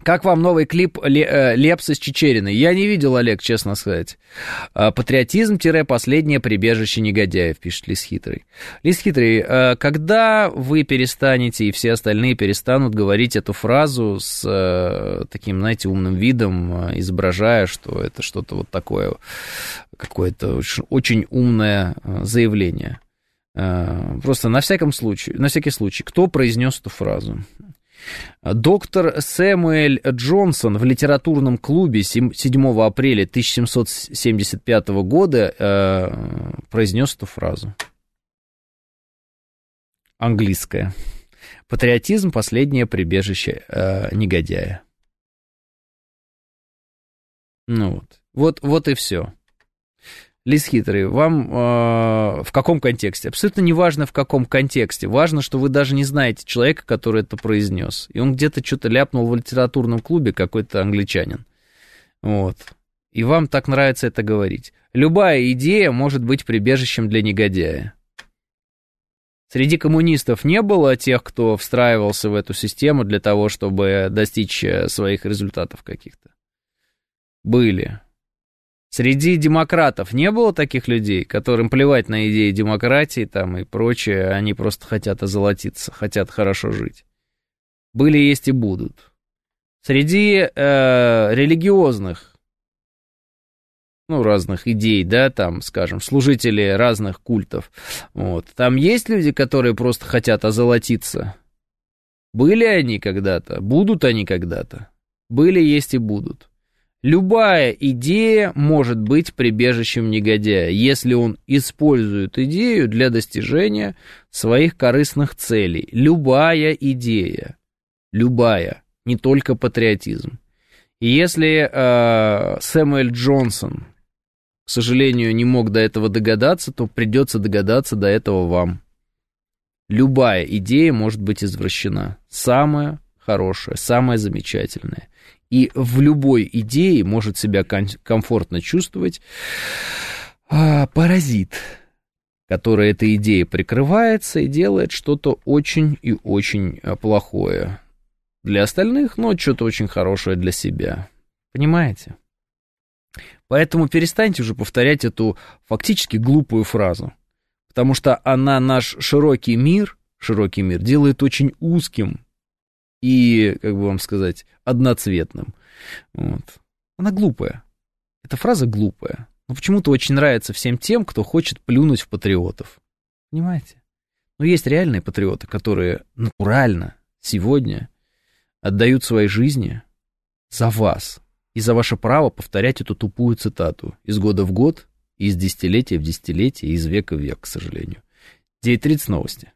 Как вам новый клип э, Лепса с Чечериной? Я не видел, Олег, честно сказать. А, Патриотизм-последнее прибежище негодяев, пишет Лис Хитрый. Лис Хитрый, э, когда вы перестанете и все остальные перестанут говорить эту фразу с э, таким, знаете, умным видом, изображая, что это что-то вот такое, какое-то очень умное заявление? Просто на всяком случае, на всякий случай, кто произнес эту фразу? Доктор Сэмуэль Джонсон в литературном клубе 7 апреля 1775 года э, произнес эту фразу. Английская. Патриотизм – последнее прибежище э, негодяя. Ну вот. Вот, вот и все. Лис хитрый, вам э, в каком контексте? Абсолютно не важно, в каком контексте. Важно, что вы даже не знаете человека, который это произнес. И он где-то что-то ляпнул в литературном клубе, какой-то англичанин. Вот. И вам так нравится это говорить. Любая идея может быть прибежищем для негодяя. Среди коммунистов не было тех, кто встраивался в эту систему для того, чтобы достичь э, своих результатов каких-то. Были. Среди демократов не было таких людей, которым плевать на идеи демократии там и прочее, они просто хотят озолотиться, хотят хорошо жить. Были, есть и будут. Среди э, религиозных, ну, разных идей, да, там, скажем, служители разных культов, вот, там есть люди, которые просто хотят озолотиться. Были они когда-то, будут они когда-то. Были, есть и будут. Любая идея может быть прибежищем негодяя, если он использует идею для достижения своих корыстных целей. Любая идея. Любая. Не только патриотизм. И если э, Сэмюэль Джонсон, к сожалению, не мог до этого догадаться, то придется догадаться до этого вам. Любая идея может быть извращена. Самая хорошая, самая замечательная и в любой идее может себя комфортно чувствовать а, паразит, который этой идеей прикрывается и делает что-то очень и очень а, плохое для остальных, но что-то очень хорошее для себя. Понимаете? Поэтому перестаньте уже повторять эту фактически глупую фразу, потому что она наш широкий мир, широкий мир делает очень узким, и, как бы вам сказать, одноцветным. Вот. Она глупая. Эта фраза глупая. Но почему-то очень нравится всем тем, кто хочет плюнуть в патриотов. Понимаете? Но есть реальные патриоты, которые натурально сегодня отдают свои жизни за вас и за ваше право повторять эту тупую цитату из года в год, из десятилетия в десятилетие, из века в век, к сожалению. 9.30 новости.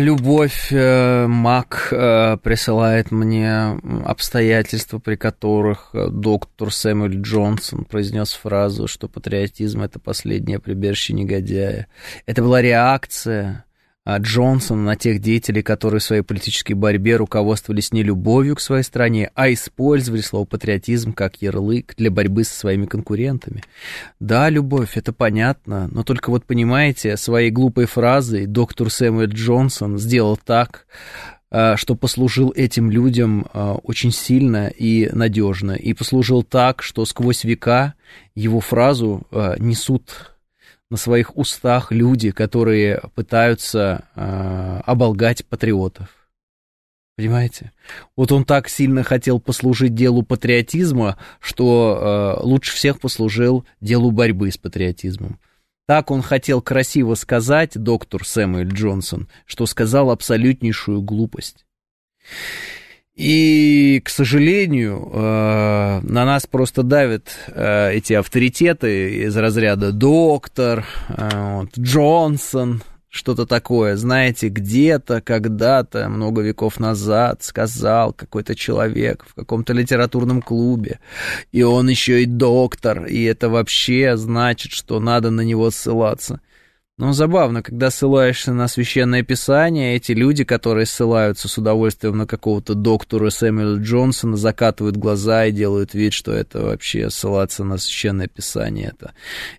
Любовь э, Мак э, присылает мне обстоятельства, при которых э, доктор Сэмюэль Джонсон произнес фразу, что патриотизм это последнее прибежище негодяя. Это была реакция а Джонсон на тех деятелей, которые в своей политической борьбе руководствовались не любовью к своей стране, а использовали слово патриотизм как ярлык для борьбы со своими конкурентами. Да, любовь, это понятно, но только вот понимаете, своей глупой фразой доктор Сэмюэл Джонсон сделал так, а, что послужил этим людям а, очень сильно и надежно, и послужил так, что сквозь века его фразу несут на своих устах люди, которые пытаются э, оболгать патриотов. Понимаете? Вот он так сильно хотел послужить делу патриотизма, что э, лучше всех послужил делу борьбы с патриотизмом. Так он хотел красиво сказать, доктор Сэмюэль Джонсон, что сказал абсолютнейшую глупость. И, к сожалению, э, на нас просто давят э, эти авторитеты из разряда доктор, э, Джонсон, что-то такое, знаете, где-то, когда-то, много веков назад сказал какой-то человек в каком-то литературном клубе, и он еще и доктор, и это вообще значит, что надо на него ссылаться. Но забавно, когда ссылаешься на священное писание, эти люди, которые ссылаются с удовольствием на какого-то доктора Сэмюэля Джонсона, закатывают глаза и делают вид, что это вообще ссылаться на священное писание. Это,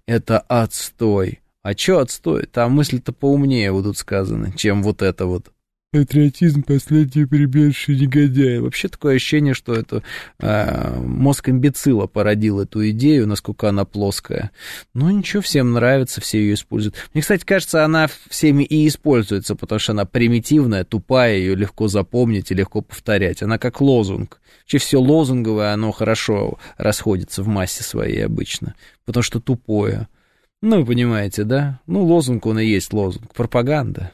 это отстой. А чё отстой? Там мысли-то поумнее будут сказаны, чем вот это вот. Патриотизм — последнее прибежище негодяя. Вообще такое ощущение, что это э, мозг имбецила породил эту идею, насколько она плоская. Но ничего, всем нравится, все ее используют. Мне, кстати, кажется, она всеми и используется, потому что она примитивная, тупая, ее легко запомнить и легко повторять. Она как лозунг. Вообще все лозунговое, оно хорошо расходится в массе своей обычно, потому что тупое. Ну, вы понимаете, да? Ну, лозунг он и есть лозунг. Пропаганда.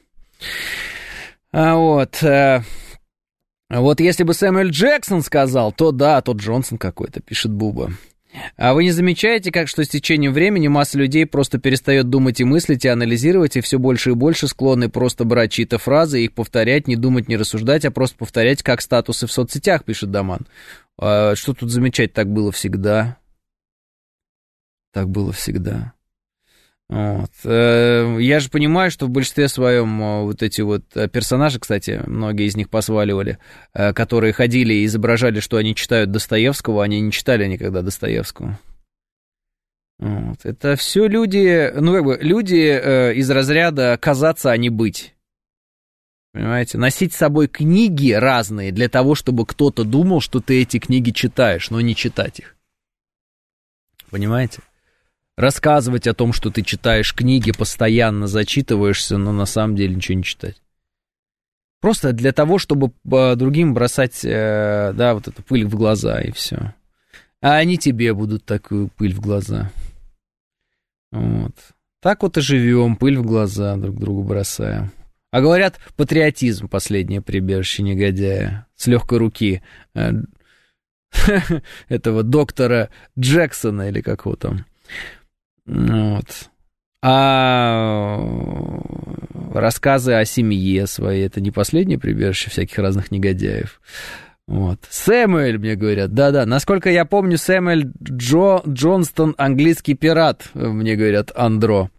А вот... Э, вот если бы Сэмюэль Джексон сказал, то да, тот Джонсон какой-то, пишет Буба. А вы не замечаете, как что с течением времени масса людей просто перестает думать и мыслить, и анализировать, и все больше и больше склонны просто брать чьи-то фразы, их повторять, не думать, не рассуждать, а просто повторять как статусы в соцсетях, пишет Даман. А что тут замечать, так было всегда. Так было всегда. Вот. Э, я же понимаю, что в большинстве своем э, вот эти вот э, персонажи, кстати, многие из них посваливали, которые ходили и изображали, что они читают Достоевского, они не читали никогда Достоевского. Вот. Это все люди, ну как бы, люди из разряда казаться, а не быть. Понимаете? Носить с собой книги разные для того, чтобы кто-то думал, что ты эти книги читаешь, но не читать их. Понимаете? Рассказывать о том, что ты читаешь книги, постоянно зачитываешься, но на самом деле ничего не читать. Просто для того, чтобы э, другим бросать, э, да, вот эту пыль в глаза и все. А они тебе будут такую пыль в глаза. Вот. Так вот и живем, пыль в глаза друг другу бросаем. А говорят, патриотизм последнее прибежище негодяя. С легкой руки э, этого доктора Джексона или как его там. Вот. А рассказы о семье своей, это не последнее прибежище всяких разных негодяев. Вот. Сэмюэль, мне говорят, да-да, насколько я помню, Сэмюэль Джо Джонстон, английский пират, мне говорят, Андро.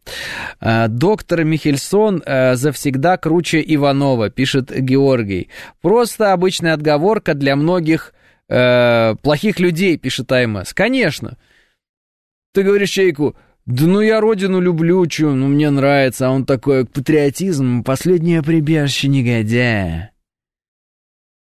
А, доктор Михельсон а, завсегда круче Иванова, пишет Георгий. Просто обычная отговорка для многих а, плохих людей, пишет АМС. Конечно. Ты говоришь человеку, да ну я родину люблю, чё, ну мне нравится, а он такой, патриотизм, последнее прибежище негодяя.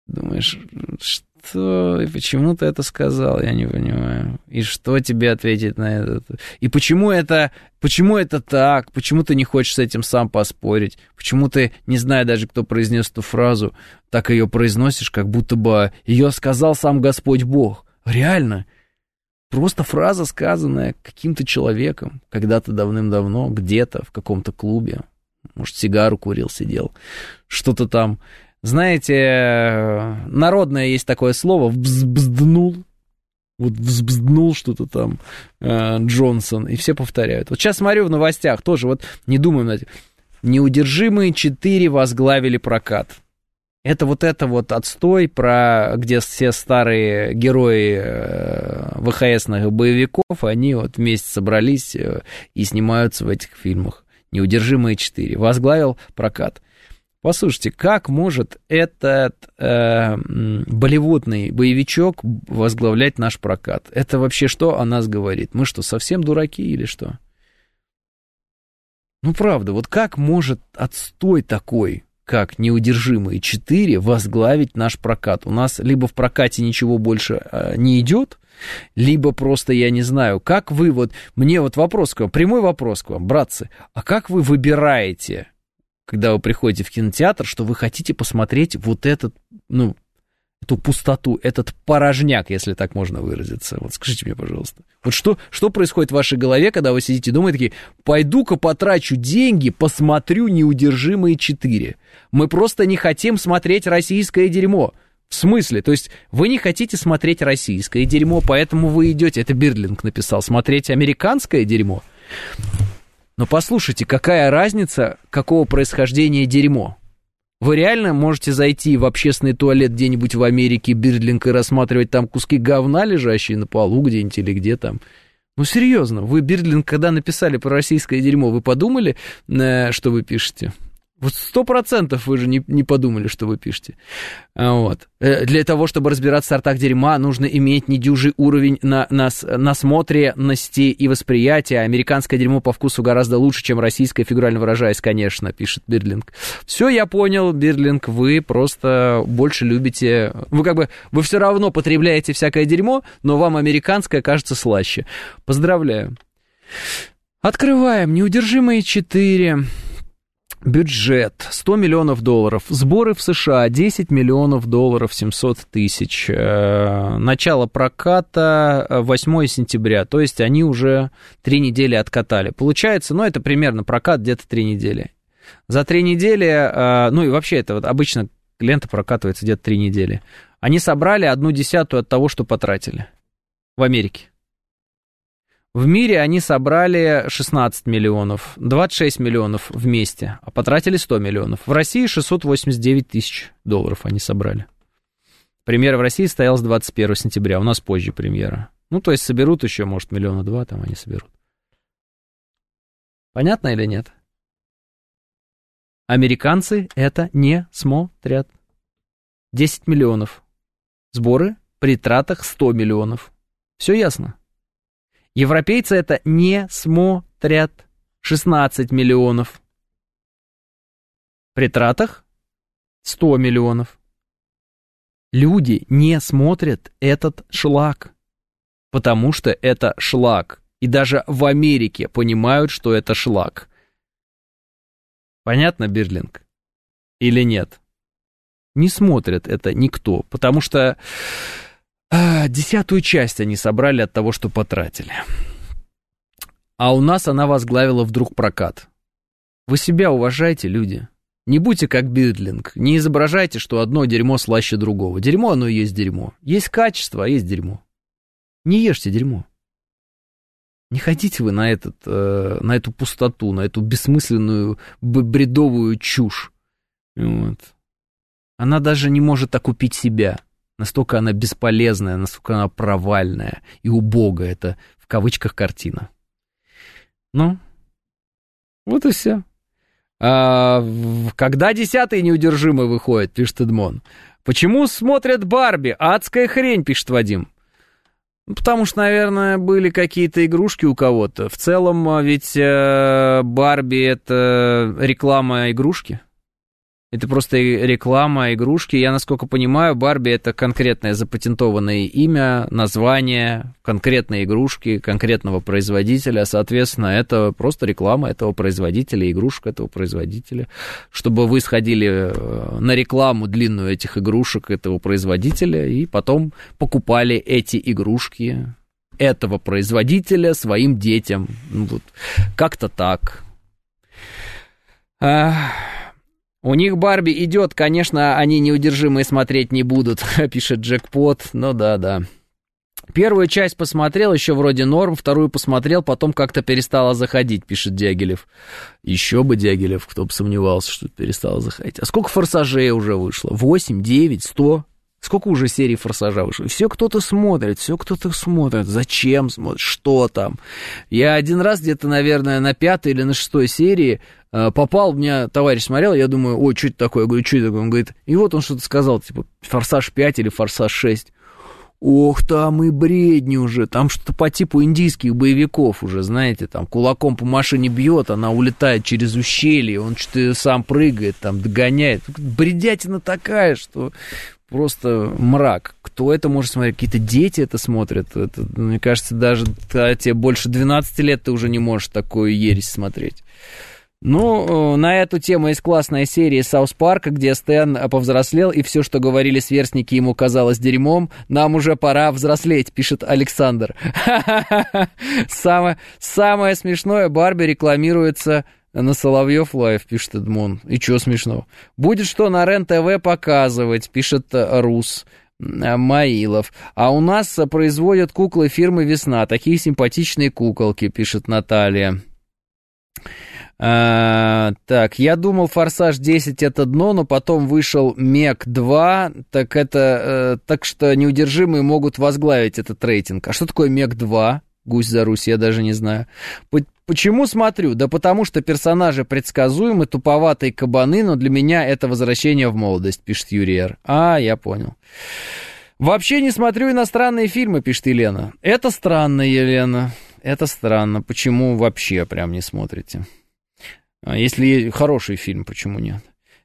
Думаешь, что, и почему ты это сказал, я не понимаю. И что тебе ответить на это? И почему это, почему это так? Почему ты не хочешь с этим сам поспорить? Почему ты, не зная даже, кто произнес эту фразу, так ее произносишь, как будто бы ее сказал сам Господь Бог? Реально? Просто фраза, сказанная каким-то человеком когда-то давным-давно, где-то в каком-то клубе. Может, сигару курил, сидел. Что-то там. Знаете, народное есть такое слово «взбзднул». Вот взбзднул что-то там э, Джонсон, и все повторяют. Вот сейчас смотрю в новостях, тоже вот не думаем над этим. Неудержимые четыре возглавили прокат. Это вот это вот отстой, про, где все старые герои э, ВХСных боевиков, они вот вместе собрались э, и снимаются в этих фильмах. «Неудержимые четыре». Возглавил прокат. Послушайте, как может этот э, болливудный боевичок возглавлять наш прокат? Это вообще что о нас говорит? Мы что, совсем дураки или что? Ну, правда, вот как может отстой такой как неудержимые 4 возглавить наш прокат. У нас либо в прокате ничего больше э, не идет, либо просто, я не знаю, как вы вот... Мне вот вопрос к вам, прямой вопрос к вам, братцы. А как вы выбираете, когда вы приходите в кинотеатр, что вы хотите посмотреть вот этот, ну, эту пустоту, этот порожняк, если так можно выразиться. Вот скажите мне, пожалуйста. Вот что, что происходит в вашей голове, когда вы сидите и думаете пойду-ка потрачу деньги, посмотрю «Неудержимые четыре». Мы просто не хотим смотреть российское дерьмо. В смысле? То есть вы не хотите смотреть российское дерьмо, поэтому вы идете, это Бирлинг написал, смотреть американское дерьмо? Но послушайте, какая разница, какого происхождения дерьмо? Вы реально можете зайти в общественный туалет где-нибудь в Америке, Бирдлинг, и рассматривать там куски говна, лежащие на полу где-нибудь или где там? Ну, серьезно, вы, Бирдлинг, когда написали про российское дерьмо, вы подумали, э, что вы пишете? Вот сто процентов вы же не, не подумали, что вы пишете. А, вот. Э, для того, чтобы разбираться в сортах дерьма, нужно иметь недюжий уровень на, на, насмотренности и восприятия. Американское дерьмо по вкусу гораздо лучше, чем российское, фигурально выражаясь, конечно, пишет Бирдлинг. Все, я понял, Бирдлинг, вы просто больше любите... Вы как бы, вы все равно потребляете всякое дерьмо, но вам американское кажется слаще. Поздравляю. Открываем. Неудержимые 4. Бюджет 100 миллионов долларов. Сборы в США 10 миллионов долларов 700 тысяч. Э, начало проката 8 сентября. То есть они уже три недели откатали. Получается, ну это примерно прокат где-то три недели. За три недели, э, ну и вообще это вот обычно лента прокатывается где-то три недели. Они собрали одну десятую от того, что потратили в Америке. В мире они собрали 16 миллионов, 26 миллионов вместе, а потратили 100 миллионов. В России 689 тысяч долларов они собрали. Премьера в России состоялась 21 сентября, у нас позже премьера. Ну, то есть соберут еще, может, миллиона два там они соберут. Понятно или нет? Американцы это не смотрят. 10 миллионов. Сборы при тратах 100 миллионов. Все ясно? Европейцы это не смотрят. 16 миллионов. При тратах 100 миллионов. Люди не смотрят этот шлак, потому что это шлак. И даже в Америке понимают, что это шлак. Понятно, Бирлинг? Или нет? Не смотрят это никто, потому что десятую часть они собрали от того, что потратили. А у нас она возглавила вдруг прокат. Вы себя уважайте, люди. Не будьте как Бидлинг. Не изображайте, что одно дерьмо слаще другого. Дерьмо, оно и есть дерьмо. Есть качество, а есть дерьмо. Не ешьте дерьмо. Не ходите вы на, этот, э, на эту пустоту, на эту бессмысленную, бредовую чушь. Вот. Она даже не может окупить себя. Настолько она бесполезная, настолько она провальная и убогая. Это в кавычках картина. Ну, вот и все. А, когда десятый неудержимый выходит, пишет Эдмон. Почему смотрят Барби? Адская хрень, пишет Вадим. Ну, потому что, наверное, были какие-то игрушки у кого-то. В целом, а, ведь э, Барби это реклама игрушки. Это просто реклама, игрушки. Я, насколько понимаю, Барби это конкретное запатентованное имя, название конкретной игрушки, конкретного производителя. Соответственно, это просто реклама этого производителя, игрушек этого производителя. Чтобы вы сходили э, на рекламу длинную этих игрушек этого производителя и потом покупали эти игрушки этого производителя своим детям. Ну, вот, как-то так. У них Барби идет, конечно, они неудержимые смотреть не будут, пишет Джекпот, ну да-да. Первую часть посмотрел, еще вроде норм, вторую посмотрел, потом как-то перестала заходить, пишет Дягилев. Еще бы Дягилев, кто бы сомневался, что перестала заходить. А сколько форсажей уже вышло? Восемь, девять, сто? Сколько уже серий «Форсажа» вышло? Все кто-то смотрит, все кто-то смотрит. Зачем смотрит? Что там? Я один раз где-то, наверное, на пятой или на шестой серии э, попал, у меня товарищ смотрел, я думаю, ой, что это такое? Я говорю, что это такое? Он говорит, и вот он что-то сказал, типа, «Форсаж 5» или «Форсаж 6». Ох, там и бредни уже, там что-то по типу индийских боевиков уже, знаете, там кулаком по машине бьет, она улетает через ущелье, он что-то сам прыгает, там догоняет. Бредятина такая, что просто мрак. Кто это может смотреть? Какие-то дети это смотрят. Это, мне кажется, даже да, тебе больше 12 лет ты уже не можешь такую ересь смотреть. Ну, э, на эту тему есть классная серия South Park а, где Стэн повзрослел, и все, что говорили сверстники, ему казалось дерьмом. Нам уже пора взрослеть, пишет Александр. Самое смешное, Барби рекламируется на Соловьев Live, пишет Эдмон. И чё смешного? Будет что на РЕН-ТВ показывать, пишет Рус. Э, Маилов. А у нас производят куклы фирмы «Весна». Такие симпатичные куколки, пишет Наталья. А, так, я думал, Форсаж 10 это дно, но потом вышел Мег 2, так это, э, так что неудержимые могут возглавить этот рейтинг. А что такое Мег 2? Гусь за Русь, я даже не знаю. Почему смотрю? Да потому что персонажи предсказуемы, туповатые кабаны, но для меня это возвращение в молодость, пишет Юрий. А, я понял. Вообще не смотрю иностранные фильмы, пишет Елена. Это странно, Елена. Это странно. Почему вообще прям не смотрите? А если хороший фильм, почему нет?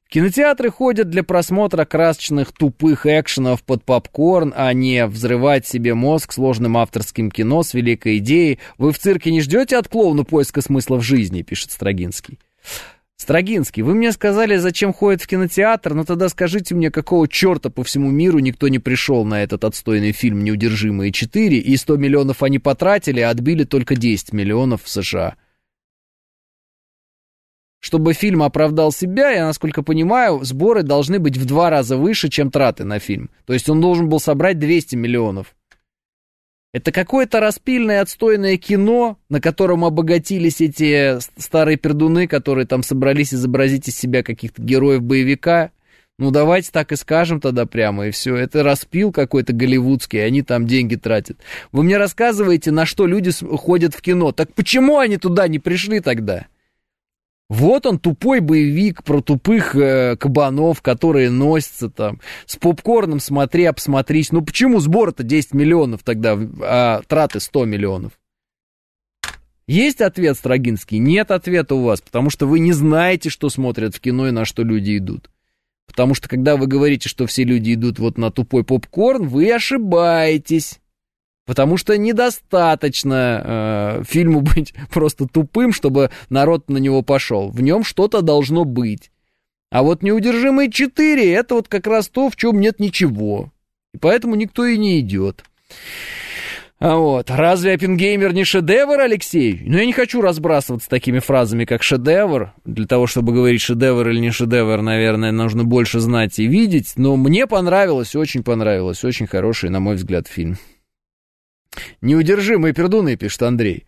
В кинотеатры ходят для просмотра красочных тупых экшенов под попкорн, а не взрывать себе мозг сложным авторским кино с великой идеей. Вы в цирке не ждете от клоуна поиска смысла в жизни, пишет Строгинский. Строгинский, вы мне сказали, зачем ходят в кинотеатр, но тогда скажите мне, какого черта по всему миру никто не пришел на этот отстойный фильм «Неудержимые 4», и 100 миллионов они потратили, а отбили только 10 миллионов в США чтобы фильм оправдал себя, я, насколько понимаю, сборы должны быть в два раза выше, чем траты на фильм. То есть он должен был собрать 200 миллионов. Это какое-то распильное отстойное кино, на котором обогатились эти старые пердуны, которые там собрались изобразить из себя каких-то героев боевика. Ну, давайте так и скажем тогда прямо, и все. Это распил какой-то голливудский, они там деньги тратят. Вы мне рассказываете, на что люди ходят в кино. Так почему они туда не пришли тогда? Вот он, тупой боевик про тупых э, кабанов, которые носятся там. С попкорном смотри, обсмотрись. Ну почему сбор-то 10 миллионов тогда, а траты 100 миллионов? Есть ответ, Строгинский? Нет ответа у вас, потому что вы не знаете, что смотрят в кино и на что люди идут. Потому что когда вы говорите, что все люди идут вот на тупой попкорн, вы ошибаетесь. Потому что недостаточно э, фильму быть просто тупым, чтобы народ на него пошел. В нем что-то должно быть. А вот «Неудержимые 4» — это вот как раз то, в чем нет ничего. И поэтому никто и не идет. А вот. Разве Оппенгеймер не шедевр, Алексей? Ну, я не хочу разбрасываться такими фразами, как шедевр. Для того, чтобы говорить шедевр или не шедевр, наверное, нужно больше знать и видеть. Но мне понравилось, очень понравилось. Очень хороший, на мой взгляд, фильм. Неудержимые пердуны, пишет Андрей.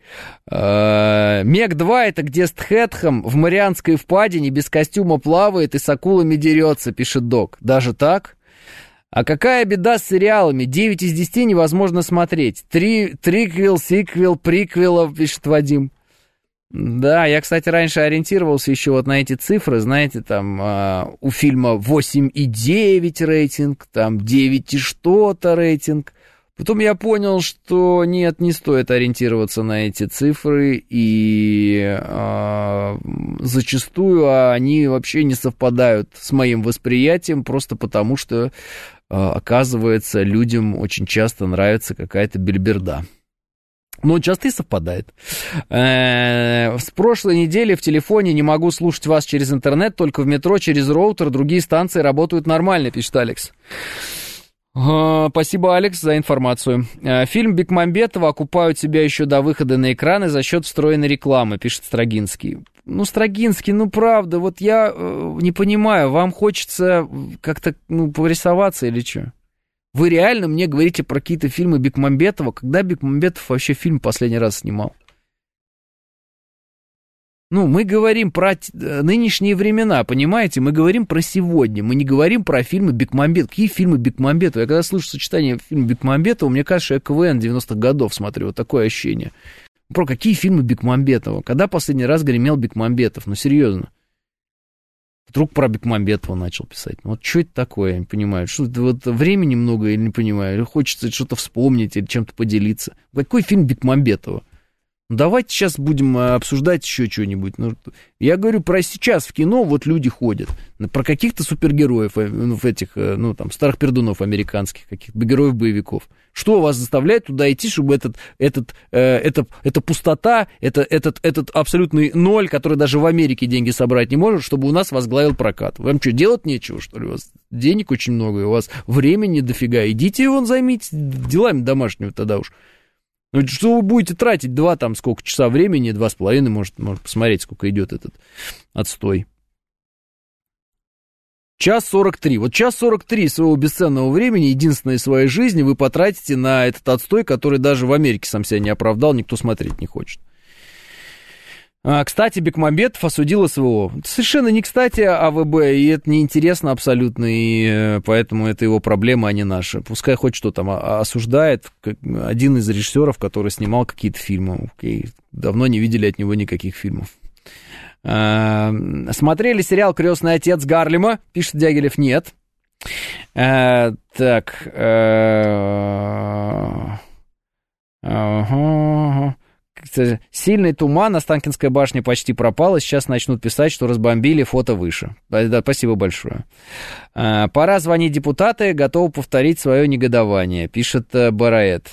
А, Мег-2 это где Стхэтхэм в Марианской впадине без костюма плавает и с акулами дерется, пишет Док. Даже так? А какая беда с сериалами? 9 из 10 невозможно смотреть. Три, триквел, сиквел, приквел, пишет Вадим. Да, я, кстати, раньше ориентировался еще вот на эти цифры, знаете, там э, у фильма 8,9 рейтинг, там 9 и что-то рейтинг. Потом я понял, что нет, не стоит ориентироваться на эти цифры, и э, зачастую они вообще не совпадают с моим восприятием, просто потому что, э, оказывается, людям очень часто нравится какая-то бельберда. Но часто и совпадает. Э, с прошлой недели в телефоне не могу слушать вас через интернет, только в метро через роутер, другие станции работают нормально, пишет Алекс. Спасибо, Алекс, за информацию. Э, фильм Бекмамбетова окупают себя еще до выхода на экраны за счет встроенной рекламы, пишет Строгинский. Ну, Строгинский, ну правда, вот я э, не понимаю, вам хочется как-то ну, порисоваться или что? Вы реально мне говорите про какие-то фильмы Бекмамбетова? Когда Бекмамбетов вообще фильм последний раз снимал? Ну, мы говорим про э, нынешние времена, понимаете? Мы говорим про сегодня. Мы не говорим про фильмы Бекмамбет. Какие фильмы Бекмамбетова? Я когда слышу сочетание фильма Бекмамбетова, мне кажется, я КВН 90-х годов смотрю. Вот такое ощущение. Про какие фильмы Бекмамбетова? Когда последний раз гремел Бекмамбетов? Ну, серьезно. Вдруг про Бекмамбетова начал писать. Ну, вот что это такое, я не понимаю. Что вот времени много или не понимаю. Или хочется что-то вспомнить или чем-то поделиться. Какой фильм Бекмамбетова? Давайте сейчас будем э, обсуждать еще что-нибудь. Ну, я говорю про сейчас в кино вот люди ходят. Про каких-то супергероев, э, ну, этих, э, ну, там, старых пердунов американских, каких-то героев-боевиков. Что вас заставляет туда идти, чтобы этот, этот, э, это, эта пустота, это, этот, этот абсолютный ноль, который даже в Америке деньги собрать не может, чтобы у нас возглавил прокат? Вам что, делать нечего, что ли? У вас денег очень много, у вас времени дофига. Идите вон займитесь делами домашними тогда уж. Ну, что вы будете тратить два там сколько часа времени, два с половиной, может, может посмотреть, сколько идет этот отстой. Час сорок три. Вот час сорок три своего бесценного времени, единственной своей жизни, вы потратите на этот отстой, который даже в Америке сам себя не оправдал, никто смотреть не хочет. А, кстати, Бекмамбетов осудил СВО. Совершенно не кстати АВБ, и это неинтересно абсолютно, и э, поэтому это его проблема, а не наша. Пускай хоть что там а, осуждает один из режиссеров, который снимал какие-то фильмы. Окей, давно не видели от него никаких фильмов. А, смотрели сериал «Крестный отец Гарлема», пишет Дягилев, нет. А, так. А, ага. Сильный туман, Останкинская башня почти пропала, сейчас начнут писать, что разбомбили, фото выше. Да, спасибо большое. А, пора звонить депутаты, готовы повторить свое негодование, пишет э, Бараэт.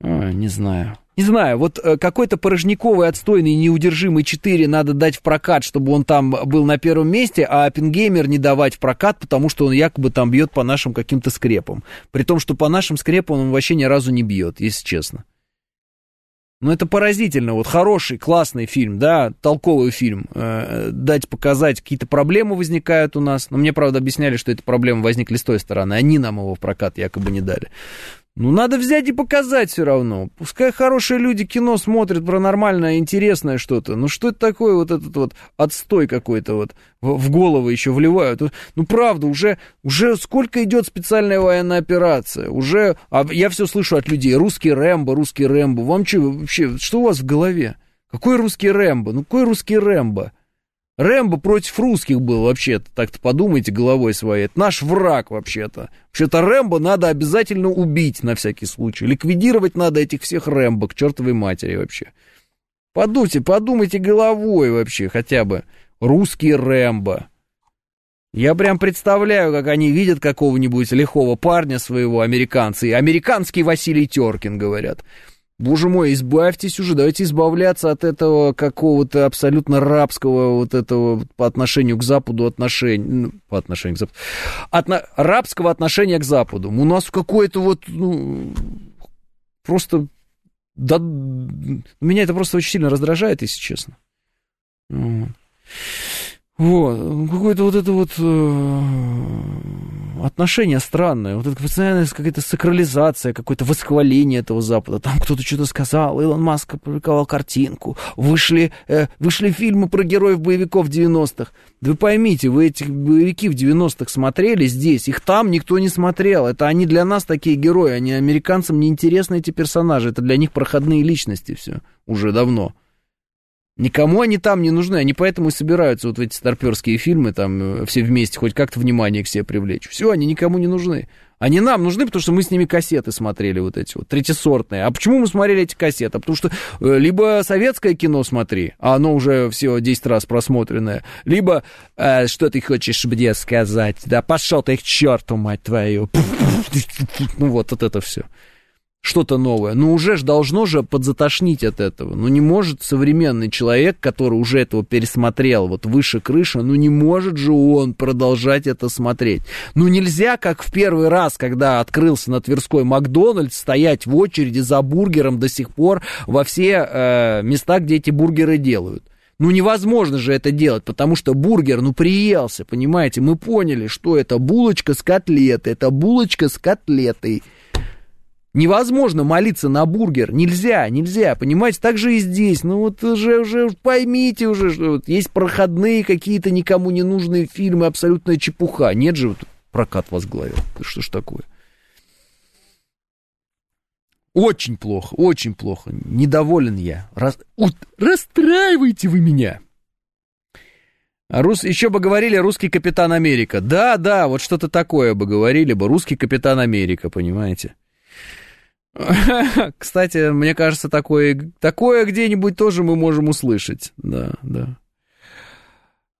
не знаю. Не знаю, вот э, какой-то порожниковый, отстойный, неудержимый 4 надо дать в прокат, чтобы он там был на первом месте, а Оппенгеймер не давать в прокат, потому что он якобы там бьет по нашим каким-то скрепам. При том, что по нашим скрепам он вообще ни разу не бьет, если честно. Ну, это поразительно. Вот хороший, классный фильм, да, толковый фильм. Э, дать показать, какие-то проблемы возникают у нас. Но мне, правда, объясняли, что эти проблемы возникли с той стороны. Они нам его в прокат якобы не дали. Ну, надо взять и показать все равно. Пускай хорошие люди кино смотрят про нормальное, интересное что-то. Ну, что это такое вот этот вот отстой какой-то вот в, голову еще вливают? Ну, правда, уже, уже сколько идет специальная военная операция? Уже, а я все слышу от людей, русский Рэмбо, русский Рэмбо. Вам что вообще, что у вас в голове? Какой русский Рэмбо? Ну, какой русский Рэмбо? Рэмбо против русских был вообще-то, так-то подумайте головой своей. Это наш враг вообще-то. Вообще-то Рэмбо надо обязательно убить на всякий случай. Ликвидировать надо этих всех Рэмбо к чертовой матери вообще. Подумайте, подумайте головой вообще хотя бы. Русский Рэмбо. Я прям представляю, как они видят какого-нибудь лихого парня своего, американца, и американский Василий Теркин, говорят. Боже мой, избавьтесь уже, давайте избавляться от этого какого-то абсолютно рабского вот этого по отношению к Западу отношения, ну, по отношению к Западу, Отно, рабского отношения к Западу. У нас какое-то вот, ну, просто, да, меня это просто очень сильно раздражает, если честно. Вот, какое-то вот это вот э, отношение странное, вот это постоянная какая-то сакрализация, какое-то восхваление этого Запада. Там кто-то что-то сказал, Илон Маск опубликовал картинку, вышли, э, вышли фильмы про героев боевиков 90-х. Да вы поймите, вы эти боевики в 90-х смотрели здесь, их там никто не смотрел. Это они для нас такие герои, они американцам не интересны эти персонажи, это для них проходные личности все, уже давно. Никому они там не нужны, они поэтому и собираются вот в эти старперские фильмы, там, э, все вместе, хоть как-то внимание к себе привлечь. Все, они никому не нужны. Они нам нужны, потому что мы с ними кассеты смотрели, вот эти вот, третисортные. А почему мы смотрели эти кассеты? Потому что э, либо советское кино смотри, а оно уже все 10 раз просмотренное, либо, э, что ты хочешь мне сказать? Да пошел ты к черту, мать твою. Ну вот, вот это все что-то новое. Но уже ж должно же подзатошнить от этого. Ну не может современный человек, который уже этого пересмотрел, вот выше крыши, ну не может же он продолжать это смотреть. Ну нельзя, как в первый раз, когда открылся на Тверской Макдональдс, стоять в очереди за бургером до сих пор во все э, места, где эти бургеры делают. Ну, невозможно же это делать, потому что бургер, ну, приелся, понимаете? Мы поняли, что это булочка с котлетой, это булочка с котлетой. Невозможно молиться на бургер. Нельзя, нельзя, понимаете? Так же и здесь. Ну вот уже, уже поймите уже, что вот есть проходные какие-то никому не нужные фильмы, абсолютная чепуха. Нет же, вот прокат возглавил. Что ж такое? Очень плохо, очень плохо. Недоволен я. Рас... Вот, расстраиваете вы меня. Рус... Еще бы говорили русский капитан Америка. Да, да, вот что-то такое бы говорили бы. Русский капитан Америка, понимаете? Кстати, мне кажется, такое, такое где-нибудь тоже мы можем услышать. Да, да.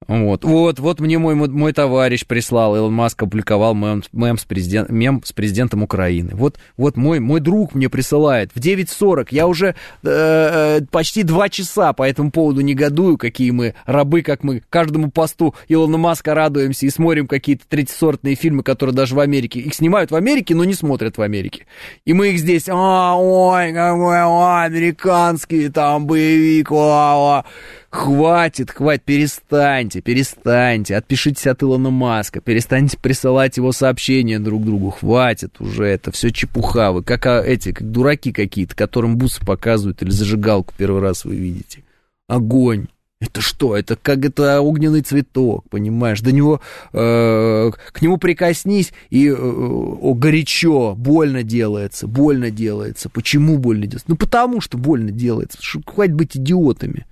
Вот, вот, вот мне мой, мой товарищ прислал, Илон Маск опубликовал мем, мем, с, президент, мем с президентом Украины. Вот, вот мой, мой друг мне присылает в 9.40. Я уже э, э, почти два часа по этому поводу негодую, какие мы рабы, как мы каждому посту Илона Маска радуемся и смотрим какие-то третьесортные фильмы, которые даже в Америке. Их снимают в Америке, но не смотрят в Америке. И мы их здесь, а, ой, какой, о, американский там боевик, о, о. Хватит, хватит, перестаньте, перестаньте, отпишитесь от Илона Маска, перестаньте присылать его сообщения друг другу, хватит уже, это все чепуха, вы как а, эти, как дураки какие-то, которым бусы показывают или зажигалку первый раз вы видите. огонь. Это что? Это как это огненный цветок, понимаешь? До него, э, к нему прикоснись, и э, о, горячо, больно делается, больно делается. Почему больно делается? Ну, потому что больно делается. Что, хватит быть идиотами.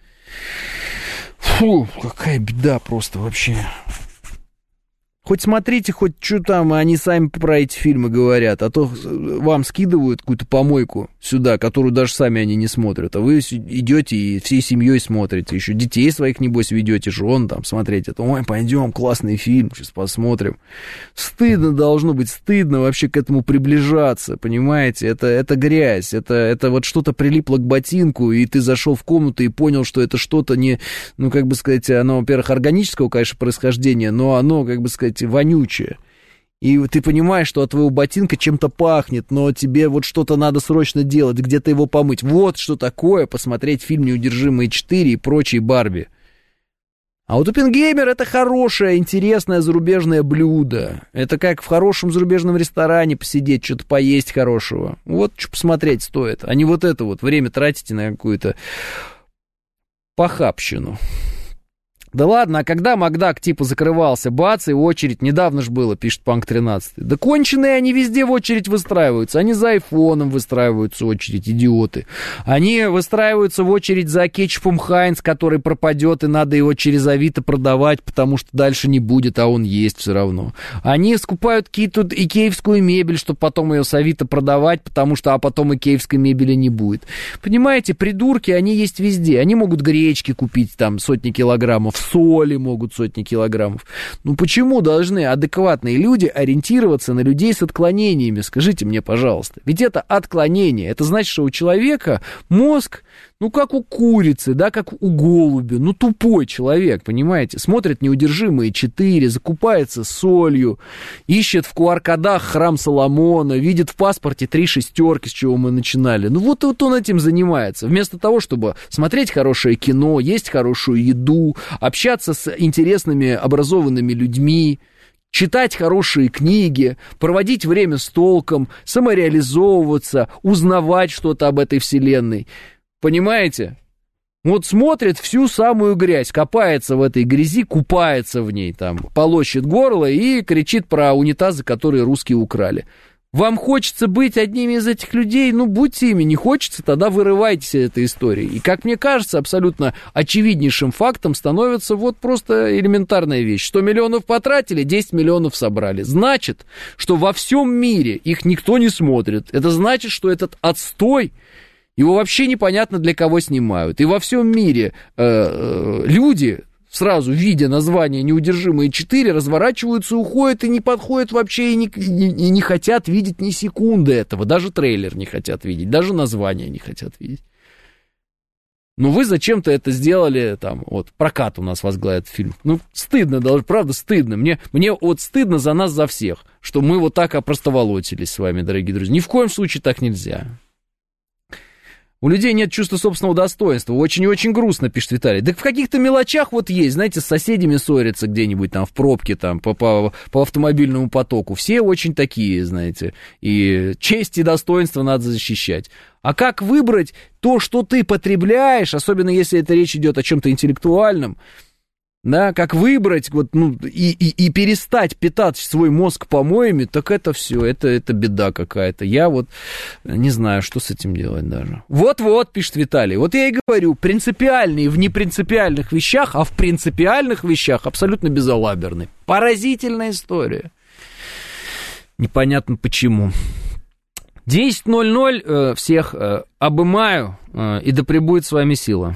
Фу, какая беда просто вообще. Хоть смотрите, хоть что там, они сами про эти фильмы говорят, а то вам скидывают какую-то помойку сюда, которую даже сами они не смотрят, а вы идете и всей семьей смотрите, еще детей своих, небось, ведете, жен там смотреть это, ой, пойдем, классный фильм, сейчас посмотрим. Стыдно должно быть, стыдно вообще к этому приближаться, понимаете, это, это грязь, это, это вот что-то прилипло к ботинку, и ты зашел в комнату и понял, что это что-то не, ну, как бы сказать, оно, во-первых, органического, конечно, происхождения, но оно, как бы сказать, сказать, вонючее. И ты понимаешь, что от твоего ботинка чем-то пахнет, но тебе вот что-то надо срочно делать, где-то его помыть. Вот что такое посмотреть фильм «Неудержимые 4» и прочие Барби. А вот Оппенгеймер это хорошее, интересное зарубежное блюдо. Это как в хорошем зарубежном ресторане посидеть, что-то поесть хорошего. Вот что посмотреть стоит, а не вот это вот время тратите на какую-то похабщину. Да ладно, а когда Макдак типа закрывался, бац, и очередь, недавно же было, пишет Панк 13. Да конченые они везде в очередь выстраиваются. Они за айфоном выстраиваются в очередь, идиоты. Они выстраиваются в очередь за кетчупом Хайнс, который пропадет, и надо его через Авито продавать, потому что дальше не будет, а он есть все равно. Они скупают какие-то икеевскую мебель, чтобы потом ее с Авито продавать, потому что, а потом икеевской мебели не будет. Понимаете, придурки, они есть везде. Они могут гречки купить там сотни килограммов, соли могут сотни килограммов. Ну почему должны адекватные люди ориентироваться на людей с отклонениями? Скажите мне, пожалуйста. Ведь это отклонение. Это значит, что у человека мозг ну, как у курицы, да, как у голубя. Ну, тупой человек, понимаете? Смотрит неудержимые четыре, закупается солью, ищет в QR-кодах храм Соломона, видит в паспорте три шестерки, с чего мы начинали. Ну, вот, вот он этим занимается. Вместо того, чтобы смотреть хорошее кино, есть хорошую еду, общаться с интересными, образованными людьми, читать хорошие книги, проводить время с толком, самореализовываться, узнавать что-то об этой вселенной – Понимаете? Вот смотрит всю самую грязь, копается в этой грязи, купается в ней там, полощет горло и кричит про унитазы, которые русские украли. Вам хочется быть одним из этих людей, ну, будьте ими, не хочется, тогда вырывайтесь из этой истории. И, как мне кажется, абсолютно очевиднейшим фактом становится вот просто элементарная вещь. 100 миллионов потратили, 10 миллионов собрали. Значит, что во всем мире их никто не смотрит. Это значит, что этот отстой его вообще непонятно для кого снимают. И во всем мире э, э, люди, сразу видя название «Неудержимые 4», разворачиваются, уходят и не подходят вообще, и не, и, не хотят видеть ни секунды этого. Даже трейлер не хотят видеть, даже название не хотят видеть. Ну, вы зачем-то это сделали, там, вот, прокат у нас возглавит фильм. Ну, стыдно, даже, правда, стыдно. Мне, мне вот стыдно за нас, за всех, что мы вот так опростоволотились с вами, дорогие друзья. Ни в коем случае так нельзя. У людей нет чувства собственного достоинства. Очень и очень грустно, пишет Виталий. Да в каких-то мелочах вот есть, знаете, с соседями ссорятся где-нибудь там в пробке, там, по, по, по автомобильному потоку. Все очень такие, знаете. И честь и достоинство надо защищать. А как выбрать то, что ты потребляешь, особенно если это речь идет о чем-то интеллектуальном, да, как выбрать вот, ну, и, и, и перестать питать свой мозг помоями, так это все, это, это беда какая-то. Я вот не знаю, что с этим делать даже. Вот-вот, пишет Виталий, вот я и говорю, принципиальный в непринципиальных вещах, а в принципиальных вещах абсолютно безалаберный. Поразительная история. Непонятно почему. 10.00 э, всех э, обымаю, э, и да пребудет с вами сила.